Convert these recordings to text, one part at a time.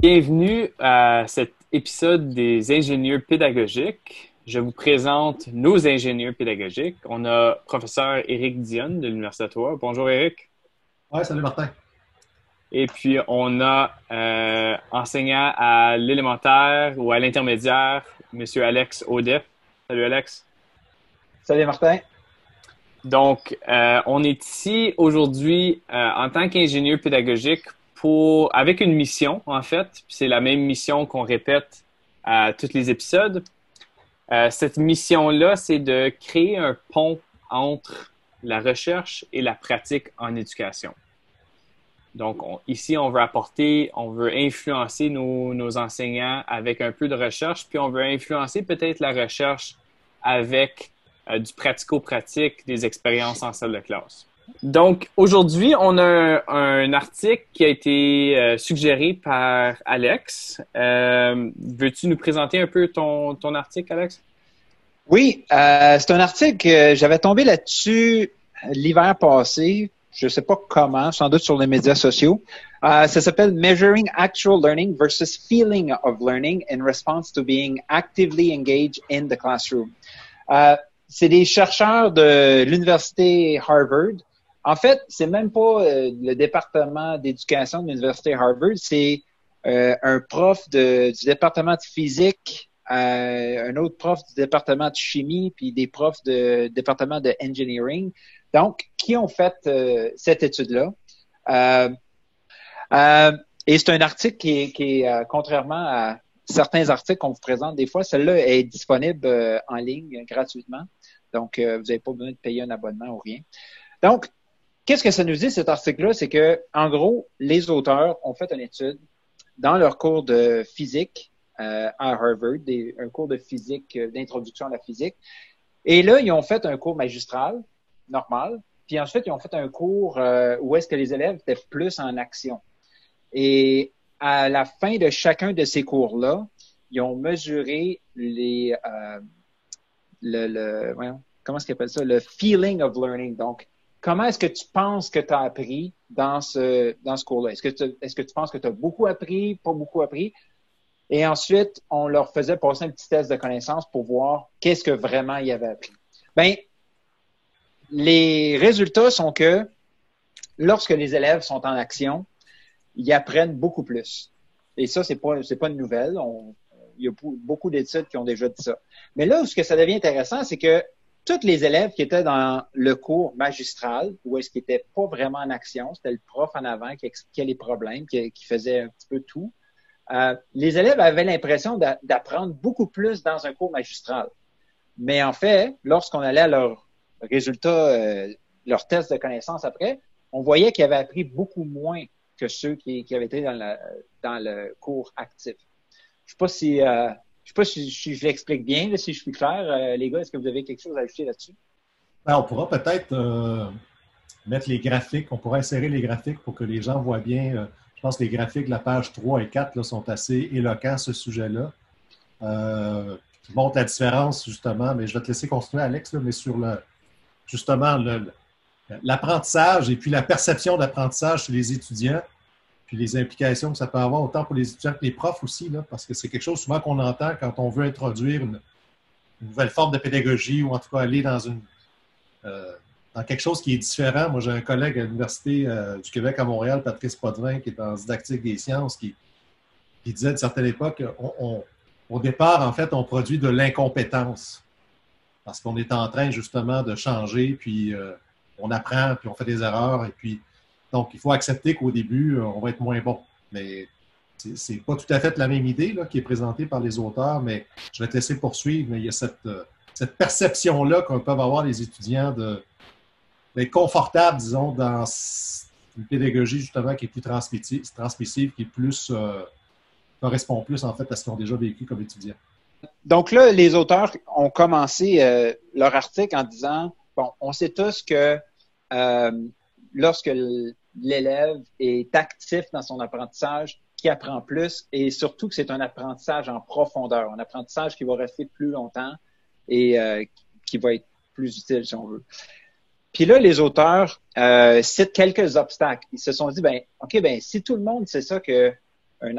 Bienvenue à cet épisode des ingénieurs pédagogiques. Je vous présente nos ingénieurs pédagogiques. On a professeur Éric Dionne de l'Université d'Ottawa. Bonjour Éric. Oui, salut Martin. Et puis on a euh, enseignant à l'élémentaire ou à l'intermédiaire, M. Alex Audet. Salut Alex. Salut Martin. Donc, euh, on est ici aujourd'hui euh, en tant qu'ingénieur pédagogique avec une mission, en fait. C'est la même mission qu'on répète à tous les épisodes. Cette mission-là, c'est de créer un pont entre la recherche et la pratique en éducation. Donc, ici, on veut apporter, on veut influencer nos, enseignants avec un peu de recherche, puis on veut influencer peut-être la recherche avec euh, du pratico-pratique, des expériences en salle de classe. Donc, aujourd'hui, on a un, article qui a été euh, suggéré par Alex. Euh, veux-tu nous présenter un peu ton, article, Alex? Oui, c'est un article que j'avais tombé là-dessus l'hiver passé. Je ne sais pas comment, sans doute sur les médias sociaux. ça s'appelle Measuring Actual Learning versus Feeling of Learning in Response to Being Actively Engaged in the Classroom. c'est des chercheurs de l'Université Harvard en fait, c'est même pas euh, le département d'éducation de l'université Harvard, c'est euh, un prof du département de physique, euh, un autre prof du département de chimie, puis des profs du département de engineering. Donc, qui ont fait cette étude-là? et c'est un article qui qui est contrairement à certains articles qu'on vous présente des fois, celle-là est disponible en ligne gratuitement. Donc, vous n'avez pas besoin de payer un abonnement ou rien. Donc, Qu'est-ce que ça nous dit, cet article-là? C'est que, en gros, les auteurs ont fait une étude dans leur cours de physique euh, à Harvard, un cours de physique, euh, d'introduction à la physique. Et là, ils ont fait un cours magistral, normal. Puis ensuite, ils ont fait un cours euh, où est-ce que les élèves étaient plus en action. Et à la fin de chacun de ces cours-là, ils ont mesuré les, le, le comment est-ce qu'ils appellent ça, le feeling of learning. Donc, comment est-ce que tu penses que tu as appris dans ce, dans ce cours-là? Est-ce que, tu, est-ce que tu penses que tu as beaucoup appris, pas beaucoup appris? Et ensuite, on leur faisait passer un petit test de connaissance pour voir qu'est-ce que vraiment ils avaient appris. Bien, les résultats sont que lorsque les élèves sont en action, ils apprennent beaucoup plus. Et ça, c'est pas, c'est pas une nouvelle. il y a beaucoup d'études qui ont déjà dit ça. Mais là, ce que ça devient intéressant, c'est que tous les élèves qui étaient dans le cours magistral, où est-ce qu'ils n'étaient pas vraiment en action, c'était le prof en avant qui expliquait les problèmes, qui, faisait un petit peu tout. Euh, les élèves avaient l'impression d'apprendre beaucoup plus dans un cours magistral. Mais en fait, lorsqu'on allait à leurs résultats, euh, leurs tests de connaissances après, on voyait qu'ils avaient appris beaucoup moins que ceux qui, avaient été dans, dans le cours actif. Je sais pas si euh, je sais pas si, je l'explique bien, si je suis clair. Euh, les gars, est-ce que vous avez quelque chose à ajouter là-dessus? Ben, on pourra peut-être euh, mettre les graphiques, on pourra insérer les graphiques pour que les gens voient bien. Euh, je pense que les graphiques de la page 3 et 4 là, sont assez éloquents à ce sujet-là. qui montrent la différence, justement, mais je vais te laisser continuer, Alex, mais sur le justement l'apprentissage et puis la perception d'apprentissage chez les étudiants puis les implications que ça peut avoir autant pour les étudiants que les profs aussi, parce que c'est quelque chose souvent qu'on entend quand on veut introduire une, nouvelle forme de pédagogie ou en tout cas aller dans une euh, dans quelque chose qui est différent. Moi, j'ai un collègue à l'Université euh, du Québec à Montréal, Patrice Potvin, qui est en didactique des sciences, qui, disait à certaine époque, au départ, en fait, on produit de l'incompétence parce qu'on est en train justement de changer, puis euh, on apprend, puis on fait des erreurs, et puis donc, il faut accepter qu'au début, on va être moins bon. Mais c'est pas tout à fait la même idée qui est présentée par les auteurs, mais je vais te laisser poursuivre. Mais il y a cette, euh, perception-là qu'on peut avoir les étudiants d'être confortables, disons, dans une pédagogie justement qui est plus transmissive, qui est plus euh, correspond plus en fait à ce qu'ils ont déjà vécu comme étudiants. Donc là, les auteurs ont commencé leur article en disant bon, on sait tous que lorsque l'élève est actif dans son apprentissage, qui apprend plus et surtout que c'est un apprentissage en profondeur, un apprentissage qui va rester plus longtemps et euh, qui va être plus utile si on veut. Puis là, les auteurs euh, citent quelques obstacles. Ils se sont dit, ben, ok, ben si tout le monde sait ça que un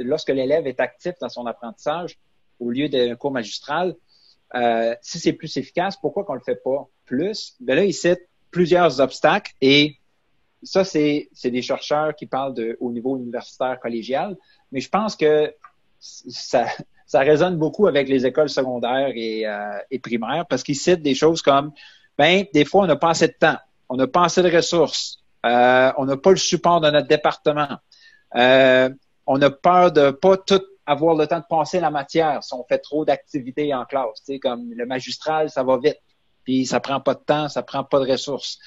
lorsque l'élève est actif dans son apprentissage au lieu d'un cours magistral, euh, si c'est plus efficace, pourquoi qu'on le fait pas plus? Ben là, ils citent plusieurs obstacles et ça, c'est des chercheurs qui parlent au niveau universitaire collégial, mais je pense que ça, ça résonne beaucoup avec les écoles secondaires et, euh, et primaires parce qu'ils citent des choses comme, ben, des fois, on n'a pas assez de temps, on n'a pas assez de ressources, euh, on n'a pas le support de notre département, on a peur de pas tout avoir le temps de passer la matière si on fait trop d'activités en classe. Tu sais, comme le magistral, ça va vite, puis ça prend pas de temps, ça prend pas de ressources.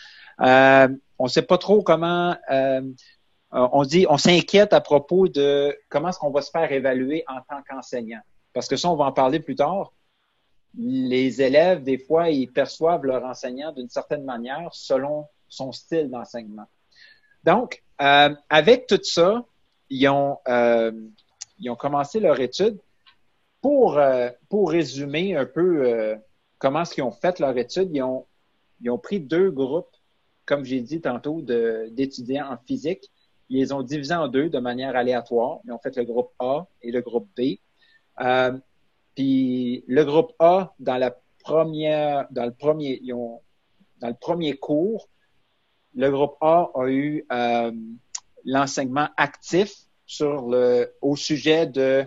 Euh, on sait pas trop comment. Euh, on dit, on s'inquiète à propos de comment est-ce qu'on va se faire évaluer en tant qu'enseignant. Parce que ça, on va en parler plus tard. Les élèves, des fois, ils perçoivent leur enseignant d'une certaine manière selon son style d'enseignement. Donc, euh, avec tout ça, ils ont, euh, ils ont commencé leur étude. Pour, euh, pour résumer un peu euh, comment est-ce qu'ils ont fait leur étude, ils ont, ils ont pris deux groupes comme j'ai dit tantôt, d'étudiants en physique. Ils les ont divisés en deux de manière aléatoire. Ils ont fait le groupe A et le groupe B. Euh, puis le groupe A, dans la première, dans le premier, ils ont, dans le premier cours, le groupe A a eu euh, l'enseignement actif sur le, au sujet de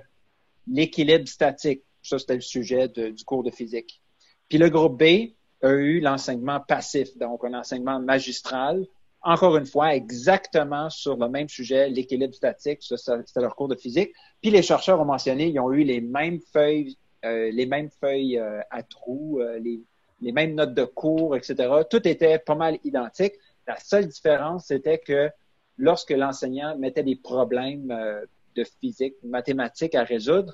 l'équilibre statique. Ça, c'était le sujet du cours de physique. Puis le groupe B, a eu l'enseignement passif, donc un enseignement magistral, encore une fois, exactement sur le même sujet, l'équilibre statique, c'était leur cours de physique. Puis les chercheurs ont mentionné, ils ont eu les mêmes feuilles, euh, les mêmes feuilles euh, à trous, euh, les, les, mêmes notes de cours, etc. Tout était pas mal identique. La seule différence, c'était que lorsque l'enseignant mettait des problèmes de physique, mathématiques à résoudre,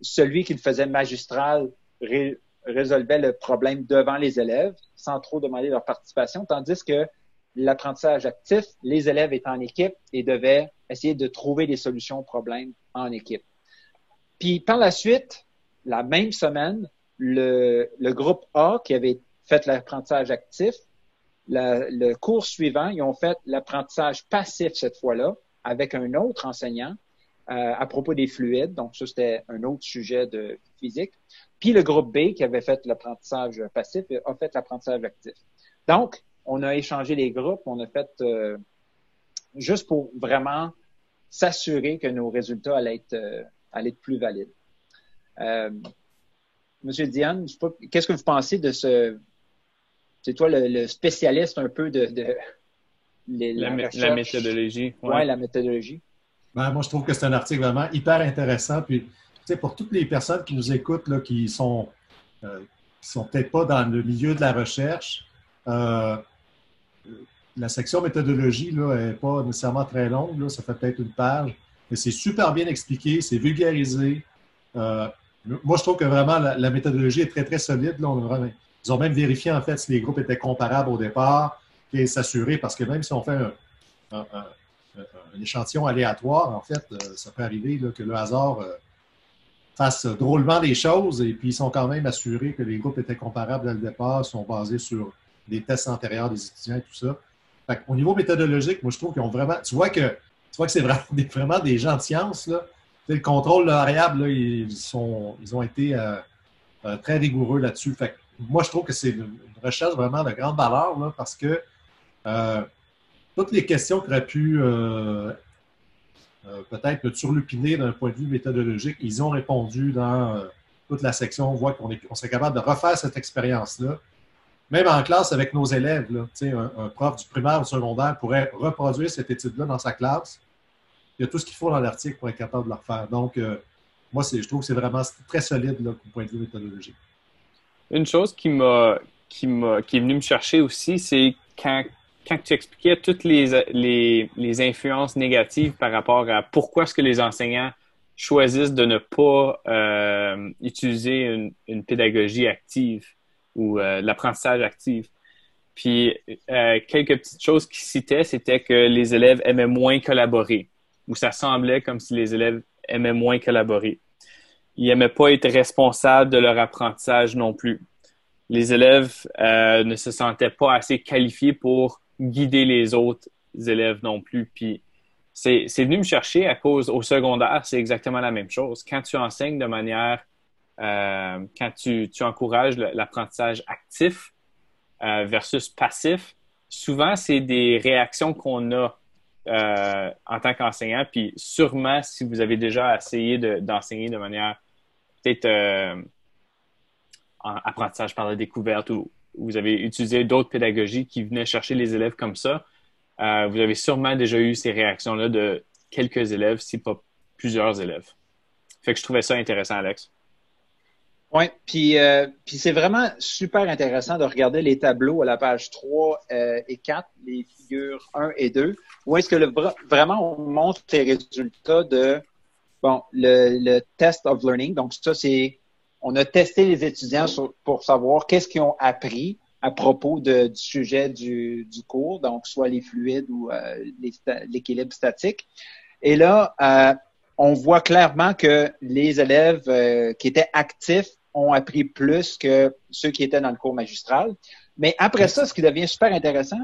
celui qui le faisait magistral résolvait le problème devant les élèves sans trop demander leur participation, tandis que l'apprentissage actif, les élèves étaient en équipe et devaient essayer de trouver des solutions aux problèmes en équipe. Puis par la suite, la même semaine, le, le groupe A qui avait fait l'apprentissage actif, le cours suivant, ils ont fait l'apprentissage passif cette fois-là avec un autre enseignant euh, à propos des fluides. Donc, ça, c'était un autre sujet de physique. Puis le groupe B, qui avait fait l'apprentissage passif, a fait l'apprentissage actif. Donc, on a échangé les groupes, on a fait euh, juste pour vraiment s'assurer que nos résultats allaient être, euh, allaient être plus valides. Monsieur Diane, qu'est-ce que vous pensez de ce... C'est toi le, spécialiste un peu de, de la, la, méthodologie. Oui, ouais, la méthodologie. Ben, moi, je trouve que c'est un article vraiment hyper intéressant. Puis, pour toutes les personnes qui nous écoutent, là, qui sont, euh, sont peut-être pas dans le milieu de la recherche, euh, la section méthodologie n'est pas nécessairement très longue. Là, ça fait peut-être une page. Mais c'est super bien expliqué, c'est vulgarisé. Euh, moi, je trouve que vraiment la, méthodologie est très, très solide. Là, ils ont même vérifié en fait si les groupes étaient comparables au départ et s'assurer, parce que même si on fait un échantillon aléatoire, en fait, euh, ça peut arriver que le hasard euh, fasse drôlement des choses et puis ils sont quand même assurés que les groupes étaient comparables dès le départ, sont basés sur des tests antérieurs des étudiants et tout ça. Au niveau méthodologique, moi, je trouve qu'ils ont vraiment. Tu vois que, tu vois que c'est vraiment, vraiment, des gens de science. Là. Le contrôle variable, ils, ils ont été euh, très rigoureux là-dessus. Moi, je trouve que c'est une, recherche vraiment de grande valeur parce que toutes les questions qui auraient pu euh, euh, peut-être turlupiner d'un point de vue méthodologique, ils ont répondu dans euh, toute la section. On voit qu'on on serait capable de refaire cette expérience-là. Même en classe avec nos élèves, là, un, un, prof du primaire ou secondaire pourrait reproduire cette étude-là dans sa classe. Il y a tout ce qu'il faut dans l'article pour être capable de le refaire. Donc, moi, je trouve que c'est vraiment très solide là, du point de vue méthodologique. Une chose qui m'a qui, qui est venue me chercher aussi, c'est quand quand tu expliquais toutes les, les, influences négatives par rapport à pourquoi est-ce que les enseignants choisissent de ne pas euh, utiliser une, pédagogie active ou euh, l'apprentissage actif. Puis, euh, quelques petites choses qu'ils citaient, c'était que les élèves aimaient moins collaborer. où ça semblait comme si les élèves aimaient moins collaborer. Ils n'aimaient pas être responsables de leur apprentissage non plus. Les élèves euh, ne se sentaient pas assez qualifiés pour guider les autres élèves non plus. Puis c'est venu me chercher à cause au secondaire, c'est exactement la même chose. Quand tu enseignes de manière, euh, quand tu, tu encourages l'apprentissage actif euh, versus passif, souvent c'est des réactions qu'on a euh, en tant qu'enseignant. Puis sûrement, si vous avez déjà essayé d'enseigner de, manière peut-être euh, en apprentissage par la découverte ou vous avez utilisé d'autres pédagogies qui venaient chercher les élèves comme ça, euh, vous avez sûrement déjà eu ces réactions-là de quelques élèves, si pas plusieurs élèves. Fait que je trouvais ça intéressant, Alex. Oui, puis, euh, puis c'est vraiment super intéressant de regarder les tableaux à la page 3 euh, et 4, les figures 1 et 2, où est-ce que vraiment on montre les résultats de bon le, le test of learning. Donc ça, c'est on a testé les étudiants pour savoir qu'est-ce qu'ils ont appris à propos de, du sujet du, du, cours, donc soit les fluides ou euh, l'équilibre statique. Et là, euh, on voit clairement que les élèves euh, qui étaient actifs ont appris plus que ceux qui étaient dans le cours magistral. Mais après ça, ce qui devient super intéressant,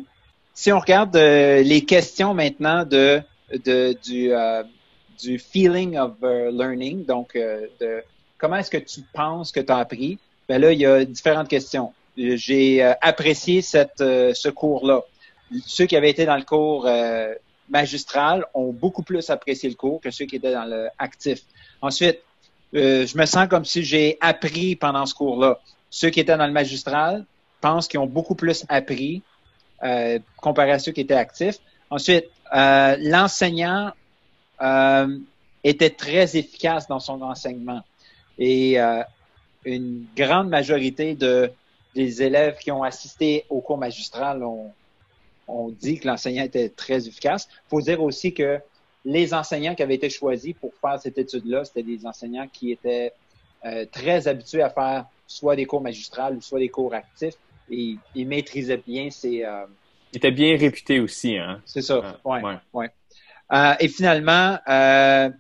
si on regarde euh, les questions maintenant de, de du, euh, du feeling of euh, learning, donc de comment est-ce que tu penses que tu as appris, ben là, il y a différentes questions. J'ai apprécié cette, ce cours-là. Ceux qui avaient été dans le cours magistral ont beaucoup plus apprécié le cours que ceux qui étaient dans le actif. Ensuite, euh, je me sens comme si j'ai appris pendant ce cours-là. Ceux qui étaient dans le magistral pensent qu'ils ont beaucoup plus appris euh, comparé à ceux qui étaient actifs. Ensuite, euh, l'enseignant euh, était très efficace dans son enseignement. Et une grande majorité de, des élèves qui ont assisté au cours magistral ont, ont dit que l'enseignant était très efficace. Il faut dire aussi que les enseignants qui avaient été choisis pour faire cette étude-là, c'était des enseignants qui étaient euh, très habitués à faire soit des cours magistrales ou soit des cours actifs et ils maîtrisaient bien ces... Euh, ils étaient bien réputés aussi, hein? C'est ça, ouais, ouais. Euh, et finalement, euh,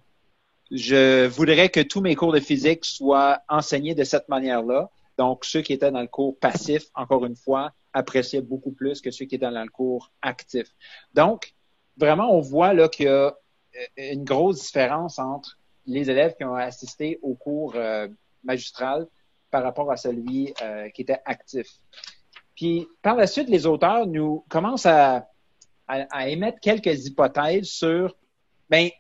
je voudrais que tous mes cours de physique soient enseignés de cette manière-là. Donc, ceux qui étaient dans le cours passif, encore une fois, appréciaient beaucoup plus que ceux qui étaient dans le cours actif. Donc, vraiment, on voit là qu'il y a euh, une grosse différence entre les élèves qui ont assisté au cours euh, magistral par rapport à celui euh, qui était actif. Puis par la suite, les auteurs nous commencent à, à, émettre quelques hypothèses sur ben,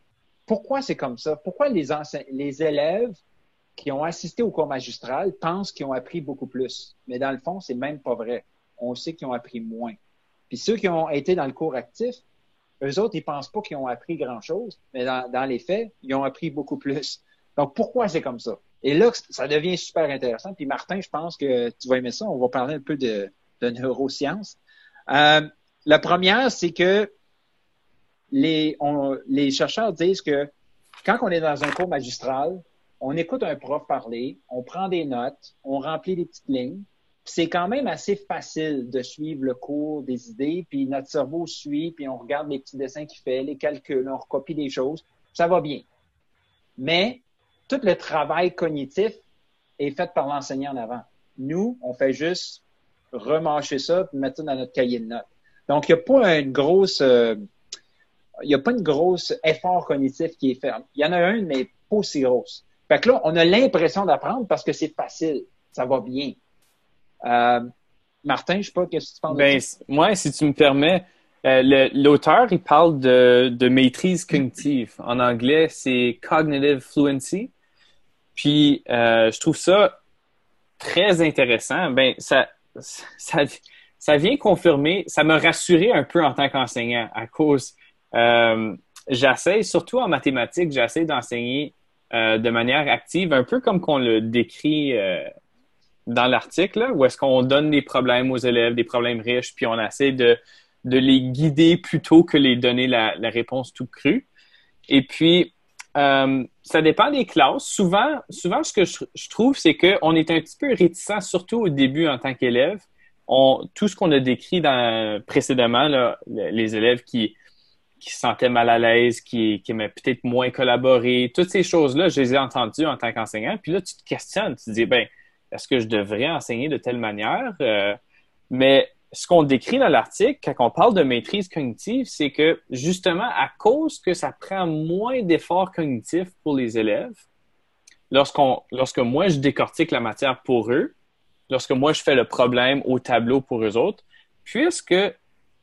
pourquoi c'est comme ça? Pourquoi les, les élèves qui ont assisté au cours magistral pensent qu'ils ont appris beaucoup plus? Mais dans le fond, c'est même pas vrai. On sait qu'ils ont appris moins. Puis ceux qui ont été dans le cours actif eux autres, ils pensent pas qu'ils ont appris grand-chose, mais dans, les faits, ils ont appris beaucoup plus. Donc, pourquoi c'est comme ça? Et là, ça devient super intéressant. Puis Martin, je pense que tu vas aimer ça. On va parler un peu de, neurosciences. Euh, la première, c'est que les, les chercheurs disent que quand on est dans un cours magistral, on écoute un prof parler, on prend des notes, on remplit des petites lignes, c'est quand même assez facile de suivre le cours des idées, puis notre cerveau suit, puis on regarde les petits dessins qu'il fait, les calculs, on recopie des choses, ça va bien. Mais tout le travail cognitif est fait par l'enseignant en avant. Nous, on fait juste remarcher ça puis mettre ça dans notre cahier de notes. Donc, il n'y a pas une grosse, euh, il n'y a pas une grosse effort cognitif qui est fait. Il y en a un, mais pas aussi grosse. Fait que là, on a l'impression d'apprendre parce que c'est facile, ça va bien. Euh, Martin, je ne sais pas, qu'est-ce que tu penses ben, Moi, si tu me permets, euh, l'auteur, il parle de, maîtrise cognitive. En anglais, c'est cognitive fluency. Puis, euh, je trouve ça très intéressant. Ben, ça, ça, ça vient confirmer, ça m'a rassuré un peu en tant qu'enseignant à cause, euh, j'essaie, surtout en mathématiques, j'essaie d'enseigner de manière active, un peu comme qu'on le décrit dans l'article, où est-ce qu'on donne des problèmes aux élèves, des problèmes riches, puis on essaie de, de les guider plutôt que les donner la, réponse tout crue. Et puis, euh, ça dépend des classes. Souvent, souvent ce que je, trouve, c'est qu'on est un petit peu réticent, surtout au début en tant qu'élève. Tout ce qu'on a décrit précédemment, les élèves qui se sentait mal à l'aise, qui, qui aimait peut-être moins collaborer. Toutes ces choses-là, je les ai entendues en tant qu'enseignant. Puis là, tu te questionnes, tu te dis, ben, est-ce que je devrais enseigner de telle manière? Euh, mais ce qu'on décrit dans l'article, quand on parle de maîtrise cognitive, c'est que justement, à cause que ça prend moins d'efforts cognitifs pour les élèves, lorsqu'on, lorsque moi je décortique la matière pour eux, lorsque moi je fais le problème au tableau pour eux autres, puisque euh,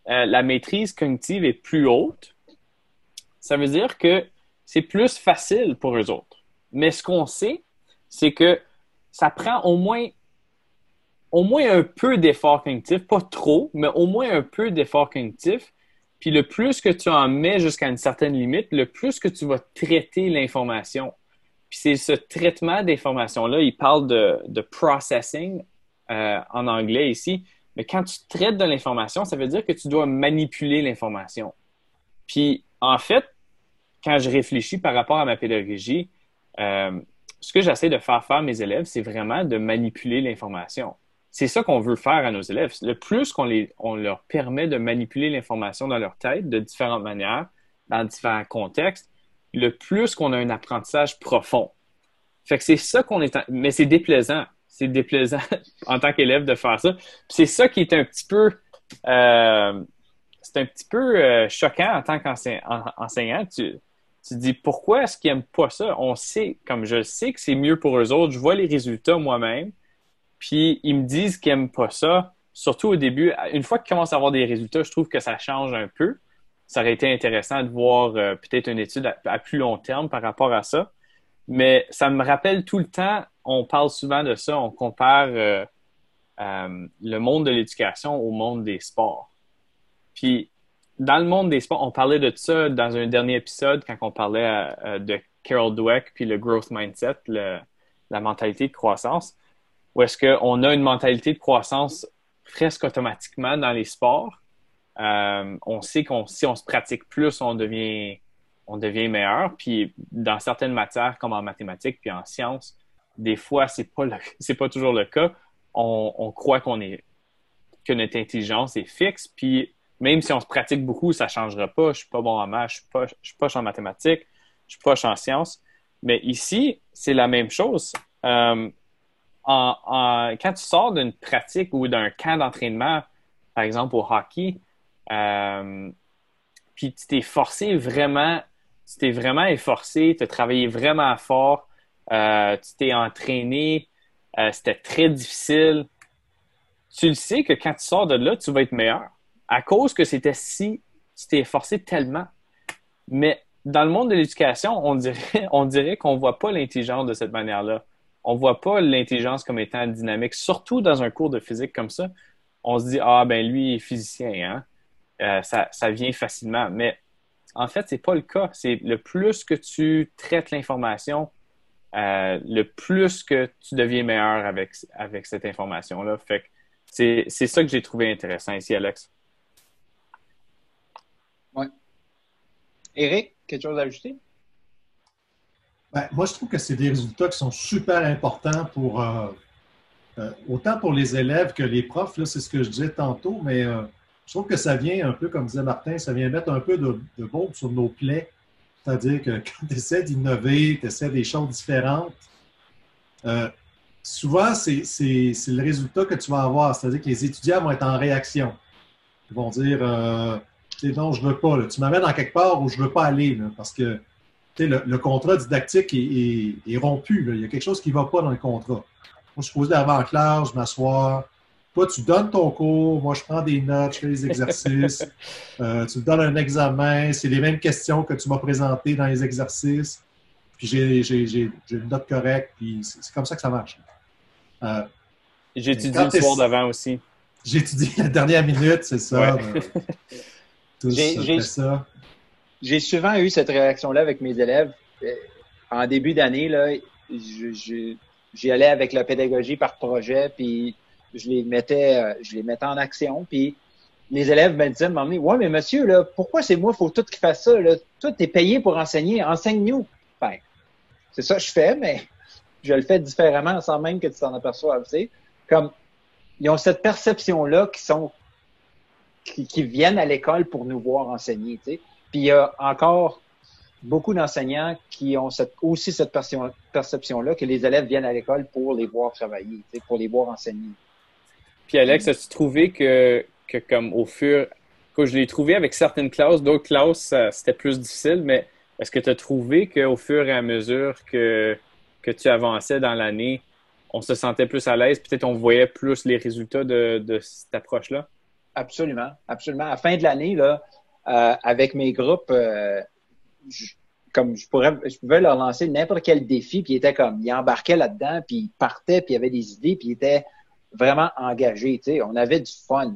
la maîtrise cognitive est plus haute, ça veut dire que c'est plus facile pour eux autres. Mais ce qu'on sait, c'est que ça prend au moins au moins un peu d'effort cognitif, pas trop, mais au moins un peu d'effort cognitif. Puis le plus que tu en mets jusqu'à une certaine limite, le plus que tu vas traiter l'information. Puis c'est ce traitement d'information-là, il parle de, processing euh, en anglais ici, mais quand tu traites de l'information, ça veut dire que tu dois manipuler l'information. Puis en fait, quand je réfléchis par rapport à ma pédagogie, euh, ce que j'essaie de faire faire mes élèves, c'est vraiment de manipuler l'information. C'est ça qu'on veut faire à nos élèves. Le plus qu'on on leur permet de manipuler l'information dans leur tête de différentes manières, dans différents contextes, le plus qu'on a un apprentissage profond. Fait que c'est ça qu'on est... Mais c'est déplaisant. C'est déplaisant en tant qu'élève de faire ça. C'est ça qui est un petit peu... Euh, c'est un petit peu euh, choquant en tant qu'enseignant. Tu, tu dis pourquoi est-ce qu'ils n'aiment pas ça? On sait, comme je sais que c'est mieux pour eux autres, je vois les résultats moi-même, puis ils me disent qu'ils n'aiment pas ça, surtout au début. Une fois qu'ils commencent à avoir des résultats, je trouve que ça change un peu. Ça aurait été intéressant de voir euh, peut-être une étude à, plus long terme par rapport à ça. Mais ça me rappelle tout le temps, on parle souvent de ça, on compare euh, euh, le monde de l'éducation au monde des sports. Puis dans le monde des sports, on parlait de ça dans un dernier épisode quand on parlait euh, de Carol Dweck puis le growth mindset, la mentalité de croissance, où est-ce qu'on a une mentalité de croissance presque automatiquement dans les sports. Euh, on sait qu'on si on se pratique plus, on devient on devient meilleur. Puis dans certaines matières, comme en mathématiques puis en sciences, des fois c'est pas pas toujours le cas. On, croit qu'on est que notre intelligence est fixe, puis même si on se pratique beaucoup, ça changera pas. Je suis pas bon en maths, je suis pas, je en mathématiques, je suis pas en sciences. Mais ici, c'est la même chose. Euh, quand tu sors d'une pratique ou d'un camp d'entraînement, par exemple au hockey, euh, puis tu t'es forcé vraiment, tu t'es vraiment efforcé, tu as travaillé vraiment fort, euh, tu t'es entraîné, c'était très difficile. Tu le sais que quand tu sors de là, tu vas être meilleur à cause que c'était si, tu t'es forcé tellement. Mais dans le monde de l'éducation, on dirait, on dirait qu'on voit pas l'intelligence de cette manière-là. On voit pas l'intelligence comme étant dynamique, surtout dans un cours de physique comme ça. On se dit, ah, ben lui, il est physicien, hein? Euh, ça, ça vient facilement. Mais en fait, c'est pas le cas. C'est le plus que tu traites l'information, euh, le plus que tu deviens meilleur avec, avec cette information-là. Fait que c'est ça que j'ai trouvé intéressant ici, Alex. Eric, quelque chose à ajouter? Ben, moi, je trouve que c'est des résultats qui sont super importants pour euh, euh, autant pour les élèves que les profs. C'est ce que je disais tantôt, mais euh, je trouve que ça vient un peu, comme disait Martin, ça vient mettre un peu de, de sur nos plaies. C'est-à-dire que quand tu essaies d'innover, tu essaies des choses différentes, souvent, c'est le résultat que tu vas avoir. C'est-à-dire que les étudiants vont être en réaction. Ils vont dire non, je ne veux pas. Tu m'amènes dans quelque part où je ne veux pas aller parce que le, contrat didactique est, rompu. Il y a quelque chose qui ne va pas dans le contrat. Moi, je suis posé avant en classe, je m'assois. Toi, tu donnes ton cours, moi, je prends des notes, je fais des exercices. Euh, tu me donnes un examen, c'est les mêmes questions que tu m'as présentées dans les exercices. Puis j'ai une note correcte, puis c'est comme ça que ça marche. Euh, j'ai étudié le soir d'avant aussi. J'ai étudié la dernière minute, c'est ça. J'ai souvent eu cette réaction-là avec mes élèves. Euh, en début d'année, là, j'y allais avec la pédagogie par projet, puis je les mettais, euh, je les mettais en action, puis les élèves me disaient, ouais, mais monsieur, là, pourquoi c'est moi, faut tout qu'ils fassent ça, là? Toi, t'es payé pour enseigner, enseigne-nous. Ben, c'est ça que je fais, mais je le fais différemment sans même que tu t'en aperçoives, tu sais. Comme, ils ont cette perception-là qui sont qui, viennent à l'école pour nous voir enseigner. Puis il y a encore beaucoup d'enseignants qui ont aussi cette perception-là que les élèves viennent à l'école pour les voir travailler, pour les voir enseigner. Puis Alex, as-tu trouvé que, que comme au fur que je l'ai trouvé avec certaines classes, d'autres classes, c'était plus difficile, mais est-ce que tu as trouvé qu'au fur et à mesure que, que tu avançais dans l'année, on se sentait plus à l'aise, peut-être on voyait plus les résultats de, de cette approche-là? Absolument, absolument. À la fin de l'année, là, euh, avec mes groupes, euh, comme je pourrais, je pouvais leur lancer n'importe quel défi, puis ils étaient comme, ils embarquaient là-dedans, puis ils partaient, puis ils avaient des idées, puis ils étaient vraiment engagés. Tu sais, on avait du fun.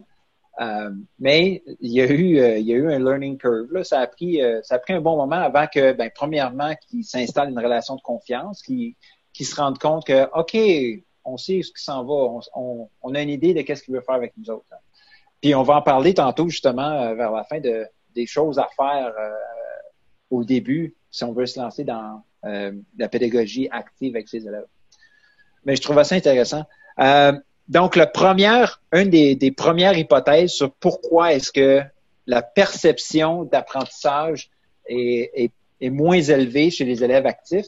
Euh, mais il y a eu, il y a eu un learning curve. Là. Ça a pris, ça a pris un bon moment avant que, ben, premièrement, qu'ils s'installe une relation de confiance, qu'ils qu'ils se rendent compte que, ok, on sait ce qui s'en va, on, on, a une idée de qu'est-ce qu'il veut faire avec nous autres. Puis on va en parler tantôt justement vers la fin de des choses à faire au début si on veut se lancer dans euh, la pédagogie active avec ses élèves. Mais je trouve ça intéressant. Donc, la première, une des, premières hypothèses sur pourquoi est-ce que la perception d'apprentissage est, moins élevée chez les élèves actifs,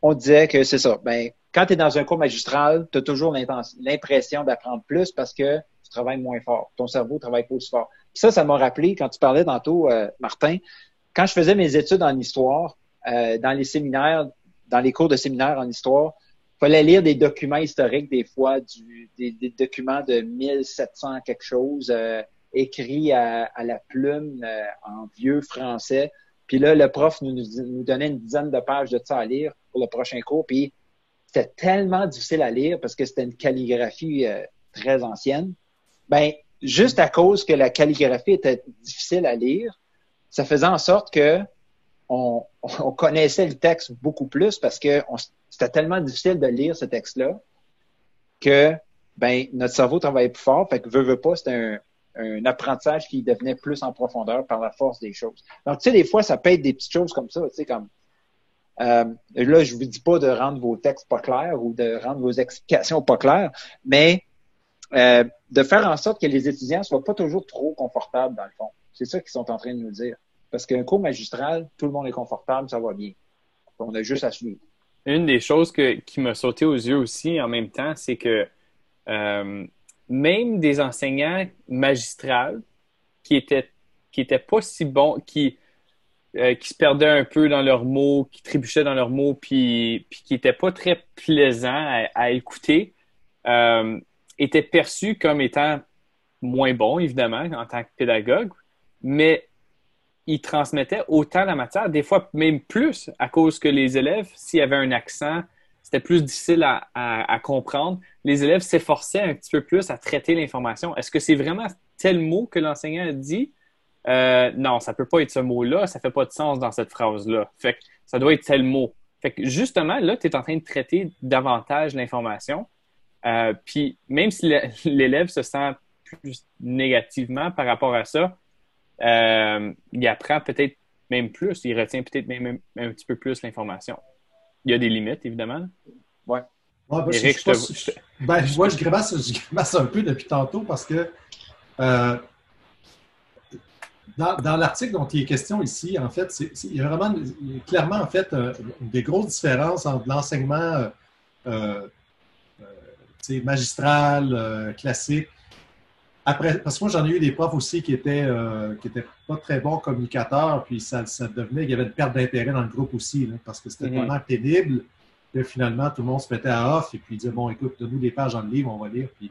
on disait que c'est ça. Ben, quand tu es dans un cours magistral, tu as toujours l'impression d'apprendre plus parce que tu travailles moins fort. Ton cerveau travaille pas aussi fort. ça, ça m'a rappelé, quand tu parlais tantôt, euh, Martin, quand je faisais mes études en histoire, euh, dans les séminaires, dans les cours de séminaire en histoire, fallait lire des documents historiques des fois, des, documents de 1700 quelque chose, euh, écrits à, la plume euh, en vieux français. Puis là, le prof nous, donnait une dizaine de pages de ça à lire pour le prochain cours. Puis c'était tellement difficile à lire parce que c'était une calligraphie très ancienne. Ben, juste à cause que la calligraphie était difficile à lire, ça faisait en sorte que on, connaissait le texte beaucoup plus parce que c'était tellement difficile de lire ce texte-là que ben notre cerveau travaillait plus fort, fait que veut, veut pas, c'était un, apprentissage qui devenait plus en profondeur par la force des choses. Donc, tu sais, des fois, ça peut être des petites choses comme ça, tu sais, comme euh, là, je vous dis pas de rendre vos textes pas clairs ou de rendre vos explications pas claires, mais euh, de faire en sorte que les étudiants soient pas toujours trop confortables dans le fond. C'est ça qu'ils sont en train de nous dire. Parce qu'un cours magistral, tout le monde est confortable, ça va bien. On a juste à suivre. Une des choses qui m'a sauté aux yeux aussi en même temps, c'est que euh, même des enseignants magistrales qui étaient qui étaient pas si bons, qui euh, qui se perdaient un peu dans leurs mots, qui trébuchaient dans leurs mots, puis, puis qui n'étaient pas très plaisants à, écouter, euh, étaient perçus comme étant moins bons, évidemment, en tant que pédagogue, mais ils transmettaient autant la matière, des fois même plus, à cause que les élèves, s'il y avait un accent, c'était plus difficile à, comprendre. Les élèves s'efforçaient un petit peu plus à traiter l'information. Est-ce que c'est vraiment tel mot que l'enseignant a dit? Euh, non, ça peut pas être ce mot-là, ça fait pas de sens dans cette phrase-là. Fait que ça doit être tel mot. Fait que justement, là, tu es en train de traiter davantage l'information. Euh, puis même si l'élève se sent plus négativement par rapport à ça, euh, il apprend peut-être même plus, il retient peut-être même, un petit peu plus l'information. Il y a des limites, évidemment. Oui. Ouais, Eric, je, ben, moi, je grimace, un peu depuis tantôt parce que euh, dans, l'article dont il est question ici, en fait, il y a vraiment clairement en fait euh, des grosses différences entre l'enseignement magistral, classique, après, parce que moi, j'en ai eu des profs aussi qui étaient, euh, qui étaient pas très bons communicateurs, puis ça, ça devenait, il y avait une perte d'intérêt dans le groupe aussi, parce que c'était vraiment mhm. pénible. Puis finalement, tout le monde se mettait à off et puis disait Bon, écoute, donne-nous des pages dans le livre, on va lire. Puis...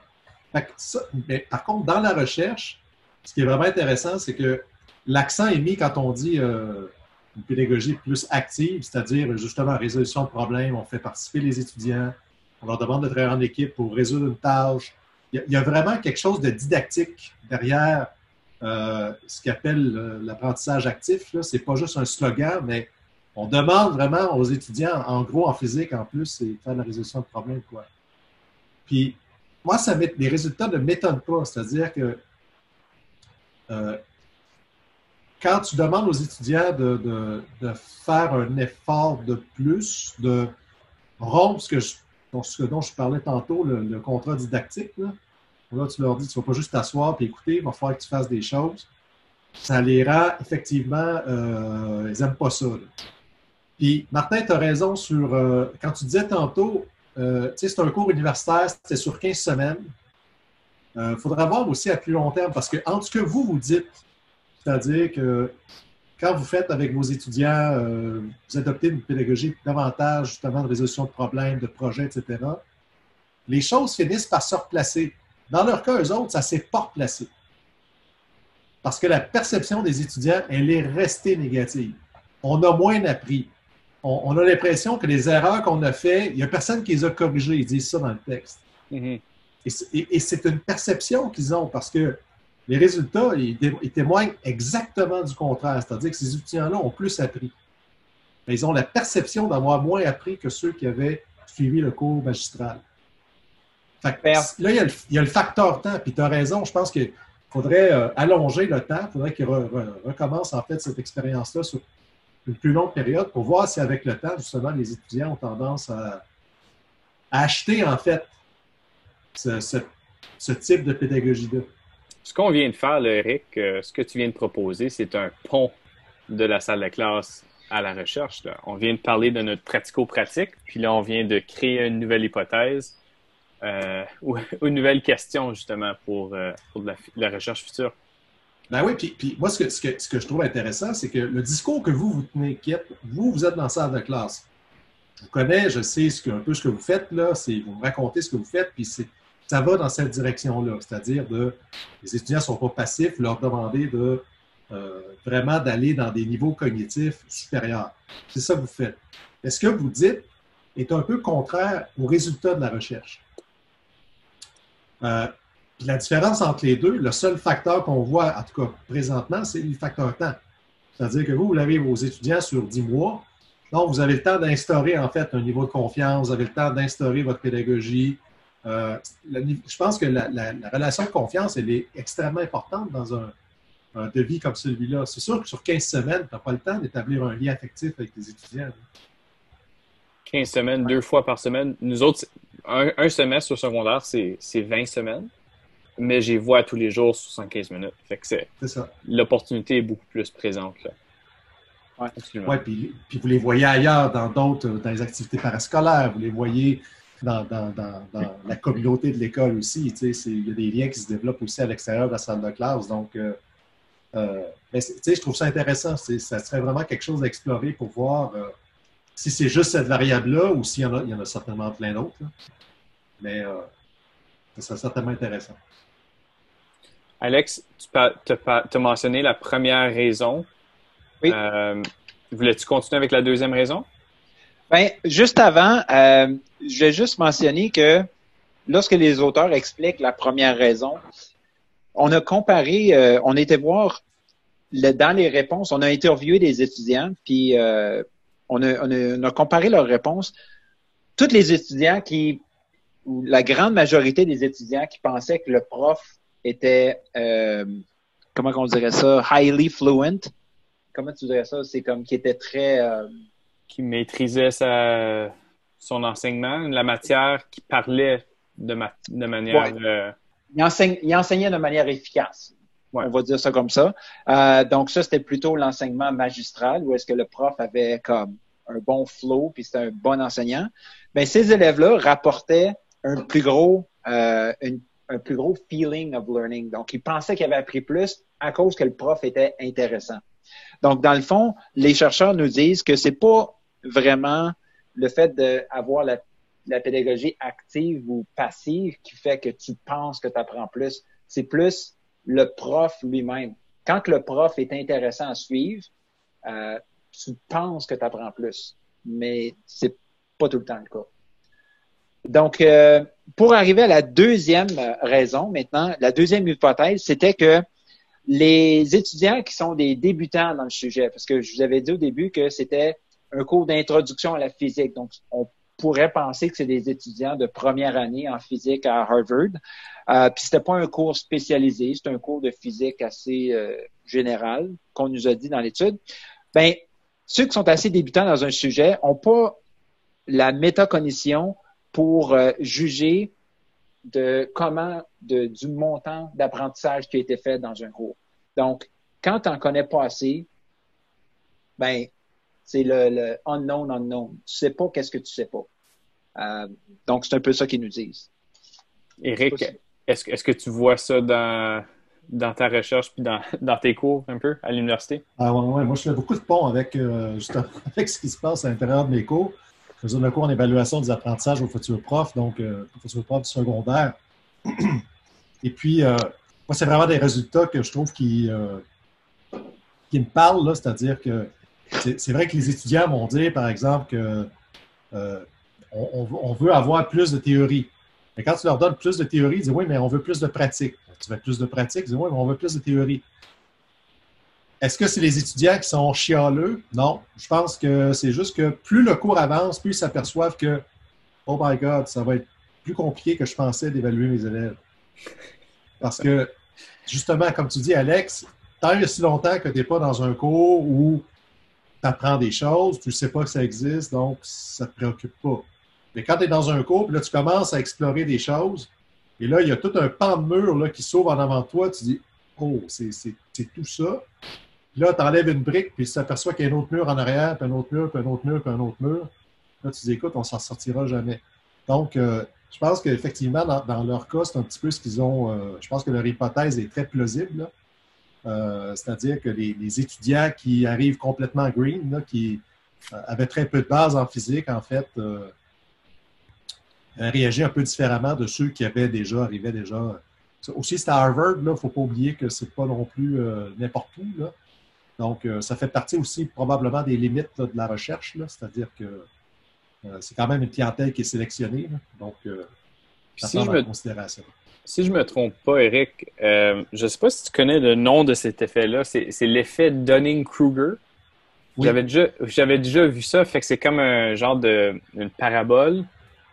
mais, par contre, dans la recherche, ce qui est vraiment intéressant, c'est que l'accent est mis quand on dit euh, une pédagogie plus active, c'est-à-dire justement résolution de problèmes, on fait participer les étudiants, on leur demande de travailler en équipe pour résoudre une tâche il y, a vraiment quelque chose de didactique derrière euh, ce qu'on appelle euh, l'apprentissage actif. Ce n'est pas juste un slogan, mais on demande vraiment aux étudiants, en gros, en physique en plus, c'est faire la résolution de problèmes. Quoi. Puis, moi, ça les résultats ne m'étonnent pas. C'est-à-dire que euh, quand tu demandes aux étudiants de, faire un effort de plus, de rompre ce, que ce dont je parlais tantôt, le, contrat didactique, Là, tu leur dis, tu ne vas pas juste t'asseoir et écouter, il va falloir que tu fasses des choses. ça les rend effectivement, euh, ils n'aiment pas ça. Puis, Martin, tu as raison sur, euh, quand tu disais tantôt, euh, tu sais, c'est un cours universitaire, c'était sur 15 semaines. Il faudra voir aussi à plus long terme, parce que entre ce que vous vous dites, c'est-à-dire que quand vous faites avec vos étudiants, vous adoptez une pédagogie davantage justement de résolution de problèmes, de projets, etc., les choses finissent par se replacer. Dans leur cas, eux autres, ça ne s'est pas replacé. Parce que la perception des étudiants, elle est restée négative. On a moins appris. On, a l'impression que les erreurs qu'on a faites, il n'y a personne qui les a corrigées. Ils disent ça dans le texte. Mm-hmm. Et, c'est une perception qu'ils ont parce que les résultats, ils, témoignent exactement du contraire. C'est-à-dire que ces étudiants-là ont plus appris. Mais ils ont la perception d'avoir moins appris que ceux qui avaient suivi le cours magistral. là, il y, a le, il y, a le, facteur temps, puis tu as raison, je pense que faudrait euh, allonger le temps, il faudrait qu'il recommence en fait cette expérience-là sur une plus longue période pour voir si avec le temps, justement, les étudiants ont tendance à, acheter en fait ce, type de pédagogie-là. Ce qu'on vient de faire, Eric, euh, ce que tu viens de proposer, c'est un pont de la salle de classe à la recherche. On vient de parler de notre pratico-pratique, puis là, on vient de créer une nouvelle hypothèse euh, ou, une nouvelle question justement pour, euh, la, recherche future. Ben oui, puis, moi, ce que, ce, que, je trouve intéressant, c'est que le discours que vous, vous tenez, vous, vous êtes dans la salle de classe. Je vous connais, je sais ce que, un peu ce que vous faites, là, c'est vous me racontez ce que vous faites, puis ça va dans cette direction-là, c'est-à-dire de les étudiants ne sont pas passifs, leur demander de euh, vraiment d'aller dans des niveaux cognitifs supérieurs. C'est ça que vous faites. Est-ce que vous dites est un peu contraire aux résultats de la recherche? Euh, la différence entre les deux, le seul facteur qu'on voit, en tout cas présentement, c'est le facteur temps. C'est-à-dire que vous, vous avez vos étudiants sur 10 mois, donc vous avez le temps d'instaurer en fait un niveau de confiance, vous avez le temps d'instaurer votre pédagogie. Euh, je pense que la, relation de confiance, elle est extrêmement importante dans un, devis comme celui-là. C'est sûr que sur 15 semaines, tu n'as pas le temps d'établir un lien affectif avec tes étudiants. 15 semaines, deux fois par semaine. Nous autres, un, semestre au secondaire, c'est 20 semaines, mais j'y vois tous les jours 75 minutes. Fait que c'est L'opportunité est beaucoup plus présente. Là. Oui, puis, puis, vous les voyez ailleurs, dans d'autres, dans les activités parascolaires, vous les voyez dans, dans, dans, la communauté de l'école aussi. Il y a des liens qui se développent aussi à l'extérieur de la salle de classe. Donc, euh, euh, je trouve ça intéressant. Ça serait vraiment quelque chose à explorer pour voir. Euh, si c'est juste cette variable-là ou s'il y en a, il y en a certainement plein d'autres. Mais euh, ça serait certainement intéressant. Alex, tu as, mentionné la première raison. Oui. Euh, voulais-tu continuer avec la deuxième raison? Bien, juste avant, euh, je vais juste mentionner que lorsque les auteurs expliquent la première raison, on a comparé, euh, on était voir dans les réponses, on a interviewé des étudiants, puis on a, comparé leurs réponses. Tous les étudiants qui, ou la grande majorité des étudiants qui pensaient que le prof était, euh, comment on dirait ça, highly fluent. Comment tu dirais ça? C'est comme qui était très... Euh, qui maîtrisait sa, son enseignement, la matière, qui parlait de, de manière... Euh, il, enseignait de manière efficace. On va dire ça comme ça. donc ça, c'était plutôt l'enseignement magistral, où est-ce que le prof avait comme un bon flow, puis c'était un bon enseignant, mais ces élèves-là rapportaient un plus gros, euh, un plus gros feeling of learning. Donc, ils pensaient qu'ils avaient appris plus à cause que le prof était intéressant. Donc, dans le fond, les chercheurs nous disent que c'est pas vraiment le fait d'avoir la, pédagogie active ou passive qui fait que tu penses que tu apprends plus. C'est plus le prof lui-même. Quand le prof est intéressant à suivre, euh, tu penses que tu apprends plus, mais c'est pas tout le temps le cas. Donc, euh, pour arriver à la deuxième raison maintenant, la deuxième hypothèse, c'était que les étudiants qui sont des débutants dans le sujet, parce que je vous avais dit au début que c'était un cours d'introduction à la physique, donc on pourrait penser que c'est des étudiants de première année en physique à Harvard. Euh, puis c'était pas un cours spécialisé, c'est un cours de physique assez euh, général qu'on nous a dit dans l'étude. Ben ceux qui sont assez débutants dans un sujet n'ont pas la métacognition pour euh, juger de comment, de, du montant d'apprentissage qui a été fait dans un cours. Donc, quand tu n'en connais pas assez, ben, c'est le, unknown unknown. Tu sais pas qu'est-ce que tu sais pas. Euh, donc, c'est un peu ça qu'ils nous disent. Éric, est-ce, est que tu vois ça dans, dans ta recherche puis dans, dans, tes cours un peu à l'université? Ah ouais, moi je fais beaucoup de ponts avec, euh, avec ce qui se passe à l'intérieur de mes cours. Je faisais le cours en évaluation des apprentissages aux futurs profs, donc euh, aux futurs profs du secondaire. Et puis, euh, moi, c'est vraiment des résultats que je trouve qui, qui me parlent, c'est-à-dire que c'est vrai que les étudiants vont dire, par exemple, que on, veut avoir plus de théorie. Mais quand tu leur donnes plus de théorie, ils disent oui, mais on veut plus de pratique. Tu veux plus de pratique, ils disent oui, mais on veut plus de théorie. Est-ce que c'est les étudiants qui sont chialeux? Non. Je pense que c'est juste que plus le cours avance, plus ils s'aperçoivent que, oh my God, ça va être plus compliqué que je pensais d'évaluer mes élèves. Parce que, justement, comme tu dis, Alex, tant et si longtemps que tu n'es pas dans un cours où tu apprends des choses, tu ne sais pas que ça existe, donc ça ne te préoccupe pas. Mais quand tu es dans un cours, là, tu commences à explorer des choses, et là, il y a tout un pan de mur là, qui s'ouvre en avant de toi, tu dis Oh, c'est tout ça. Là, tu enlèves une brique, puis tu t'aperçois qu'il y a un autre mur en arrière, puis un autre mur, puis un autre mur, puis un autre mur. Là, tu dis Écoute, on s'en sortira jamais. Donc, euh, je pense qu'effectivement, dans, leur cas, c'est un petit peu ce qu'ils ont. Euh, je pense que leur hypothèse est très plausible. Euh, c'est-à-dire que les, étudiants qui arrivent complètement green, qui avaient très peu de base en physique, en fait, réagit un peu différemment de ceux qui avaient déjà, arrivé déjà. Aussi, c'est à Harvard, il ne faut pas oublier que ce n'est pas non plus n'importe où. Donc, euh, ça fait partie aussi probablement des limites de la recherche, c'est-à-dire que c'est quand même une clientèle qui est sélectionnée. Donc, ça si je me... considération. Si je ne me trompe pas, Eric, je ne sais pas si tu connais le nom de cet effet-là. C'est l'effet Dunning-Kruger. J'avais déjà, déjà vu ça. Fait que c'est comme un genre de une parabole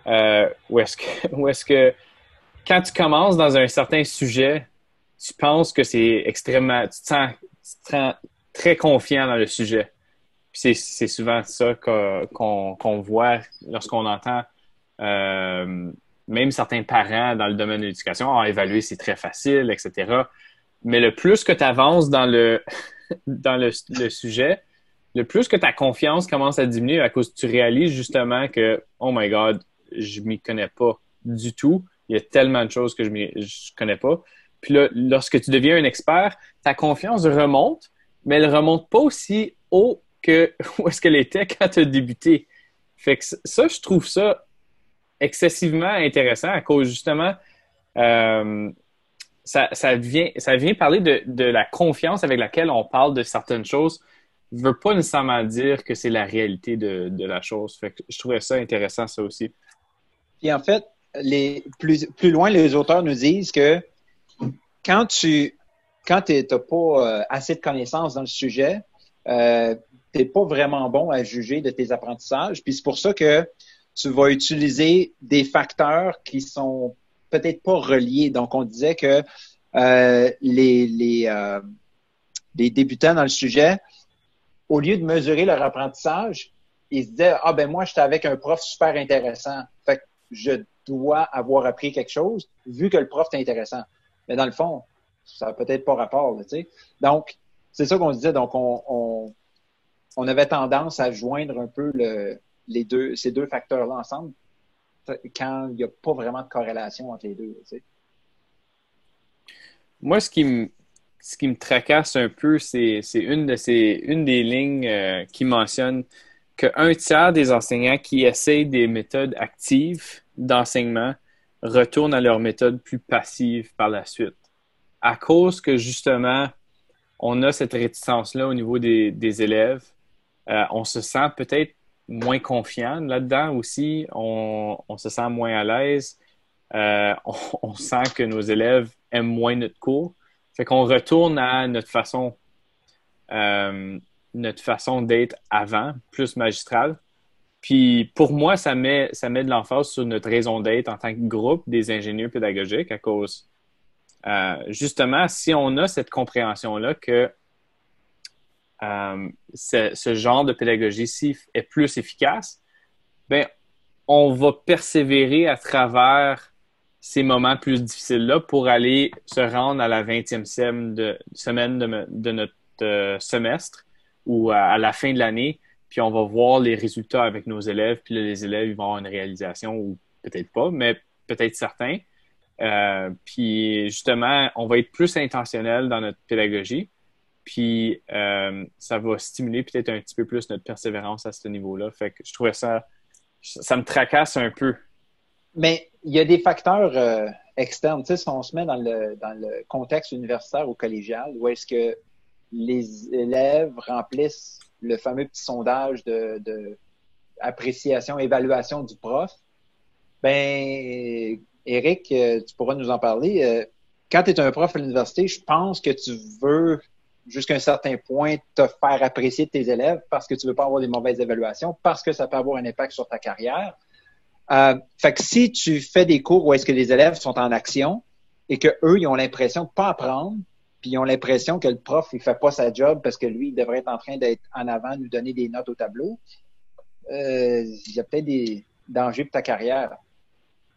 euh, où est-ce que, est que quand tu commences dans un certain sujet, tu penses que c'est extrêmement, tu te, sens, très confiant dans le sujet. c'est souvent ça qu'on voit lorsqu'on entend euh, même certains parents dans le domaine de l'éducation, ah, évaluer c'est très facile, etc. Mais le plus que tu avances dans le dans le, sujet, le plus que ta confiance commence à diminuer à cause que tu réalises justement que oh my god, je m'y connais pas du tout. Il y a tellement de choses que je ne connais pas. Puis là, lorsque tu deviens un expert, ta confiance remonte, mais elle remonte pas aussi haut que où est-ce qu'elle était quand tu as débuté. Fait que ça, je trouve ça excessivement intéressant à cause justement, euh, ça, vient, ça vient parler de, la confiance avec laquelle on parle de certaines choses. Ne veut pas nécessairement dire que c'est la réalité de, de la chose. Fait que je trouvais ça intéressant, ça aussi. Puis en fait, les, plus, plus loin, les auteurs nous disent que quand tu quand n'as pas euh, assez de connaissances dans le sujet, euh, tu n'es pas vraiment bon à juger de tes apprentissages. Puis c'est pour ça que tu vas utiliser des facteurs qui sont peut-être pas reliés. Donc, on disait que euh, euh, les débutants dans le sujet, au lieu de mesurer leur apprentissage, ils se disaient Ah ben moi, j'étais avec un prof super intéressant. Fait je dois avoir appris quelque chose vu que le prof est intéressant. Mais dans le fond, ça n'a peut-être pas rapport, tu sais. Donc, c'est ça qu'on disait. Donc, on, on, avait tendance à joindre un peu le, les deux, ces deux facteurs-là ensemble quand il n'y a pas vraiment de corrélation entre les deux, tu sais. Moi, ce qui me, ce qui me tracasse un peu, c'est une, de une des lignes euh, qui mentionne qu'un tiers des enseignants qui essayent des méthodes actives d'enseignement retournent à leurs méthodes plus passives par la suite. À cause que justement, on a cette réticence-là au niveau des, élèves, euh, on se sent peut-être moins confiant là-dedans aussi, on, se sent moins à l'aise, euh, on, sent que nos élèves aiment moins notre cours. Fait qu'on retourne à notre façon euh, notre façon d'être avant, plus magistrale. Puis pour moi, ça met, ça met de l'emphase sur notre raison d'être en tant que groupe des ingénieurs pédagogiques à cause, euh, justement, si on a cette compréhension-là que euh, ce, genre de pédagogie-ci est plus efficace, ben on va persévérer à travers ces moments plus difficiles-là pour aller se rendre à la 20e semaine de, notre notre semestre ou à, la fin de l'année, puis on va voir les résultats avec nos élèves, puis les élèves vont avoir une réalisation ou peut-être pas, mais peut-être certains. Euh, puis justement, on va être plus intentionnel dans notre pédagogie. Puis euh, ça va stimuler peut-être un petit peu plus notre persévérance à ce niveau-là. Fait que je trouvais ça, ça me tracasse un peu. Mais il y a des facteurs euh, externes. Tu sais, si on se met dans le, dans le contexte universitaire ou collégial, où est-ce que les élèves remplissent le fameux petit sondage de, de appréciation, évaluation du prof, ben Eric, euh, tu pourras nous en parler. Euh, quand tu es un prof à l'université, je pense que tu veux, jusqu'à un certain point, te faire apprécier de tes élèves parce que tu veux pas avoir des mauvaises évaluations, parce que ça peut avoir un impact sur ta carrière. Euh, fait que si tu fais des cours où est-ce que les élèves sont en action et que eux, ils ont l'impression de pas apprendre, puis ils ont l'impression que le prof, il fait pas sa job parce que lui, il devrait être en train d'être en avant, nous donner des notes au tableau, il y a peut-être des dangers pour ta carrière.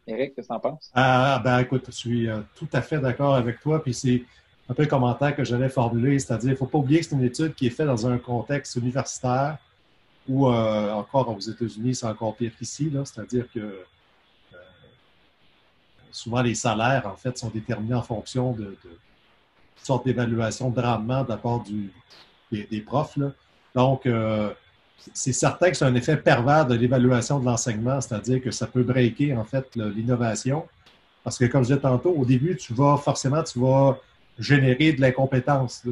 Eric, qu'est-ce que tu en penses? Ah, ben écoute, je suis euh, tout à fait d'accord avec toi. Puis c'est un peu le commentaire que j'allais formuler, c'est-à-dire, il ne faut pas oublier que c'est une étude qui est faite dans un contexte universitaire ou euh, encore aux États-Unis, c'est encore pire qu'ici, c'est-à-dire que euh, souvent les salaires, en fait, sont déterminés en fonction de, de sorte d'évaluation de rendement de la part des, profs. Donc, c'est certain que c'est un effet pervers de l'évaluation de l'enseignement, c'est-à-dire que ça peut breaker en fait l'innovation. Parce que comme je disais tantôt, au début, tu vas forcément tu vas générer de l'incompétence.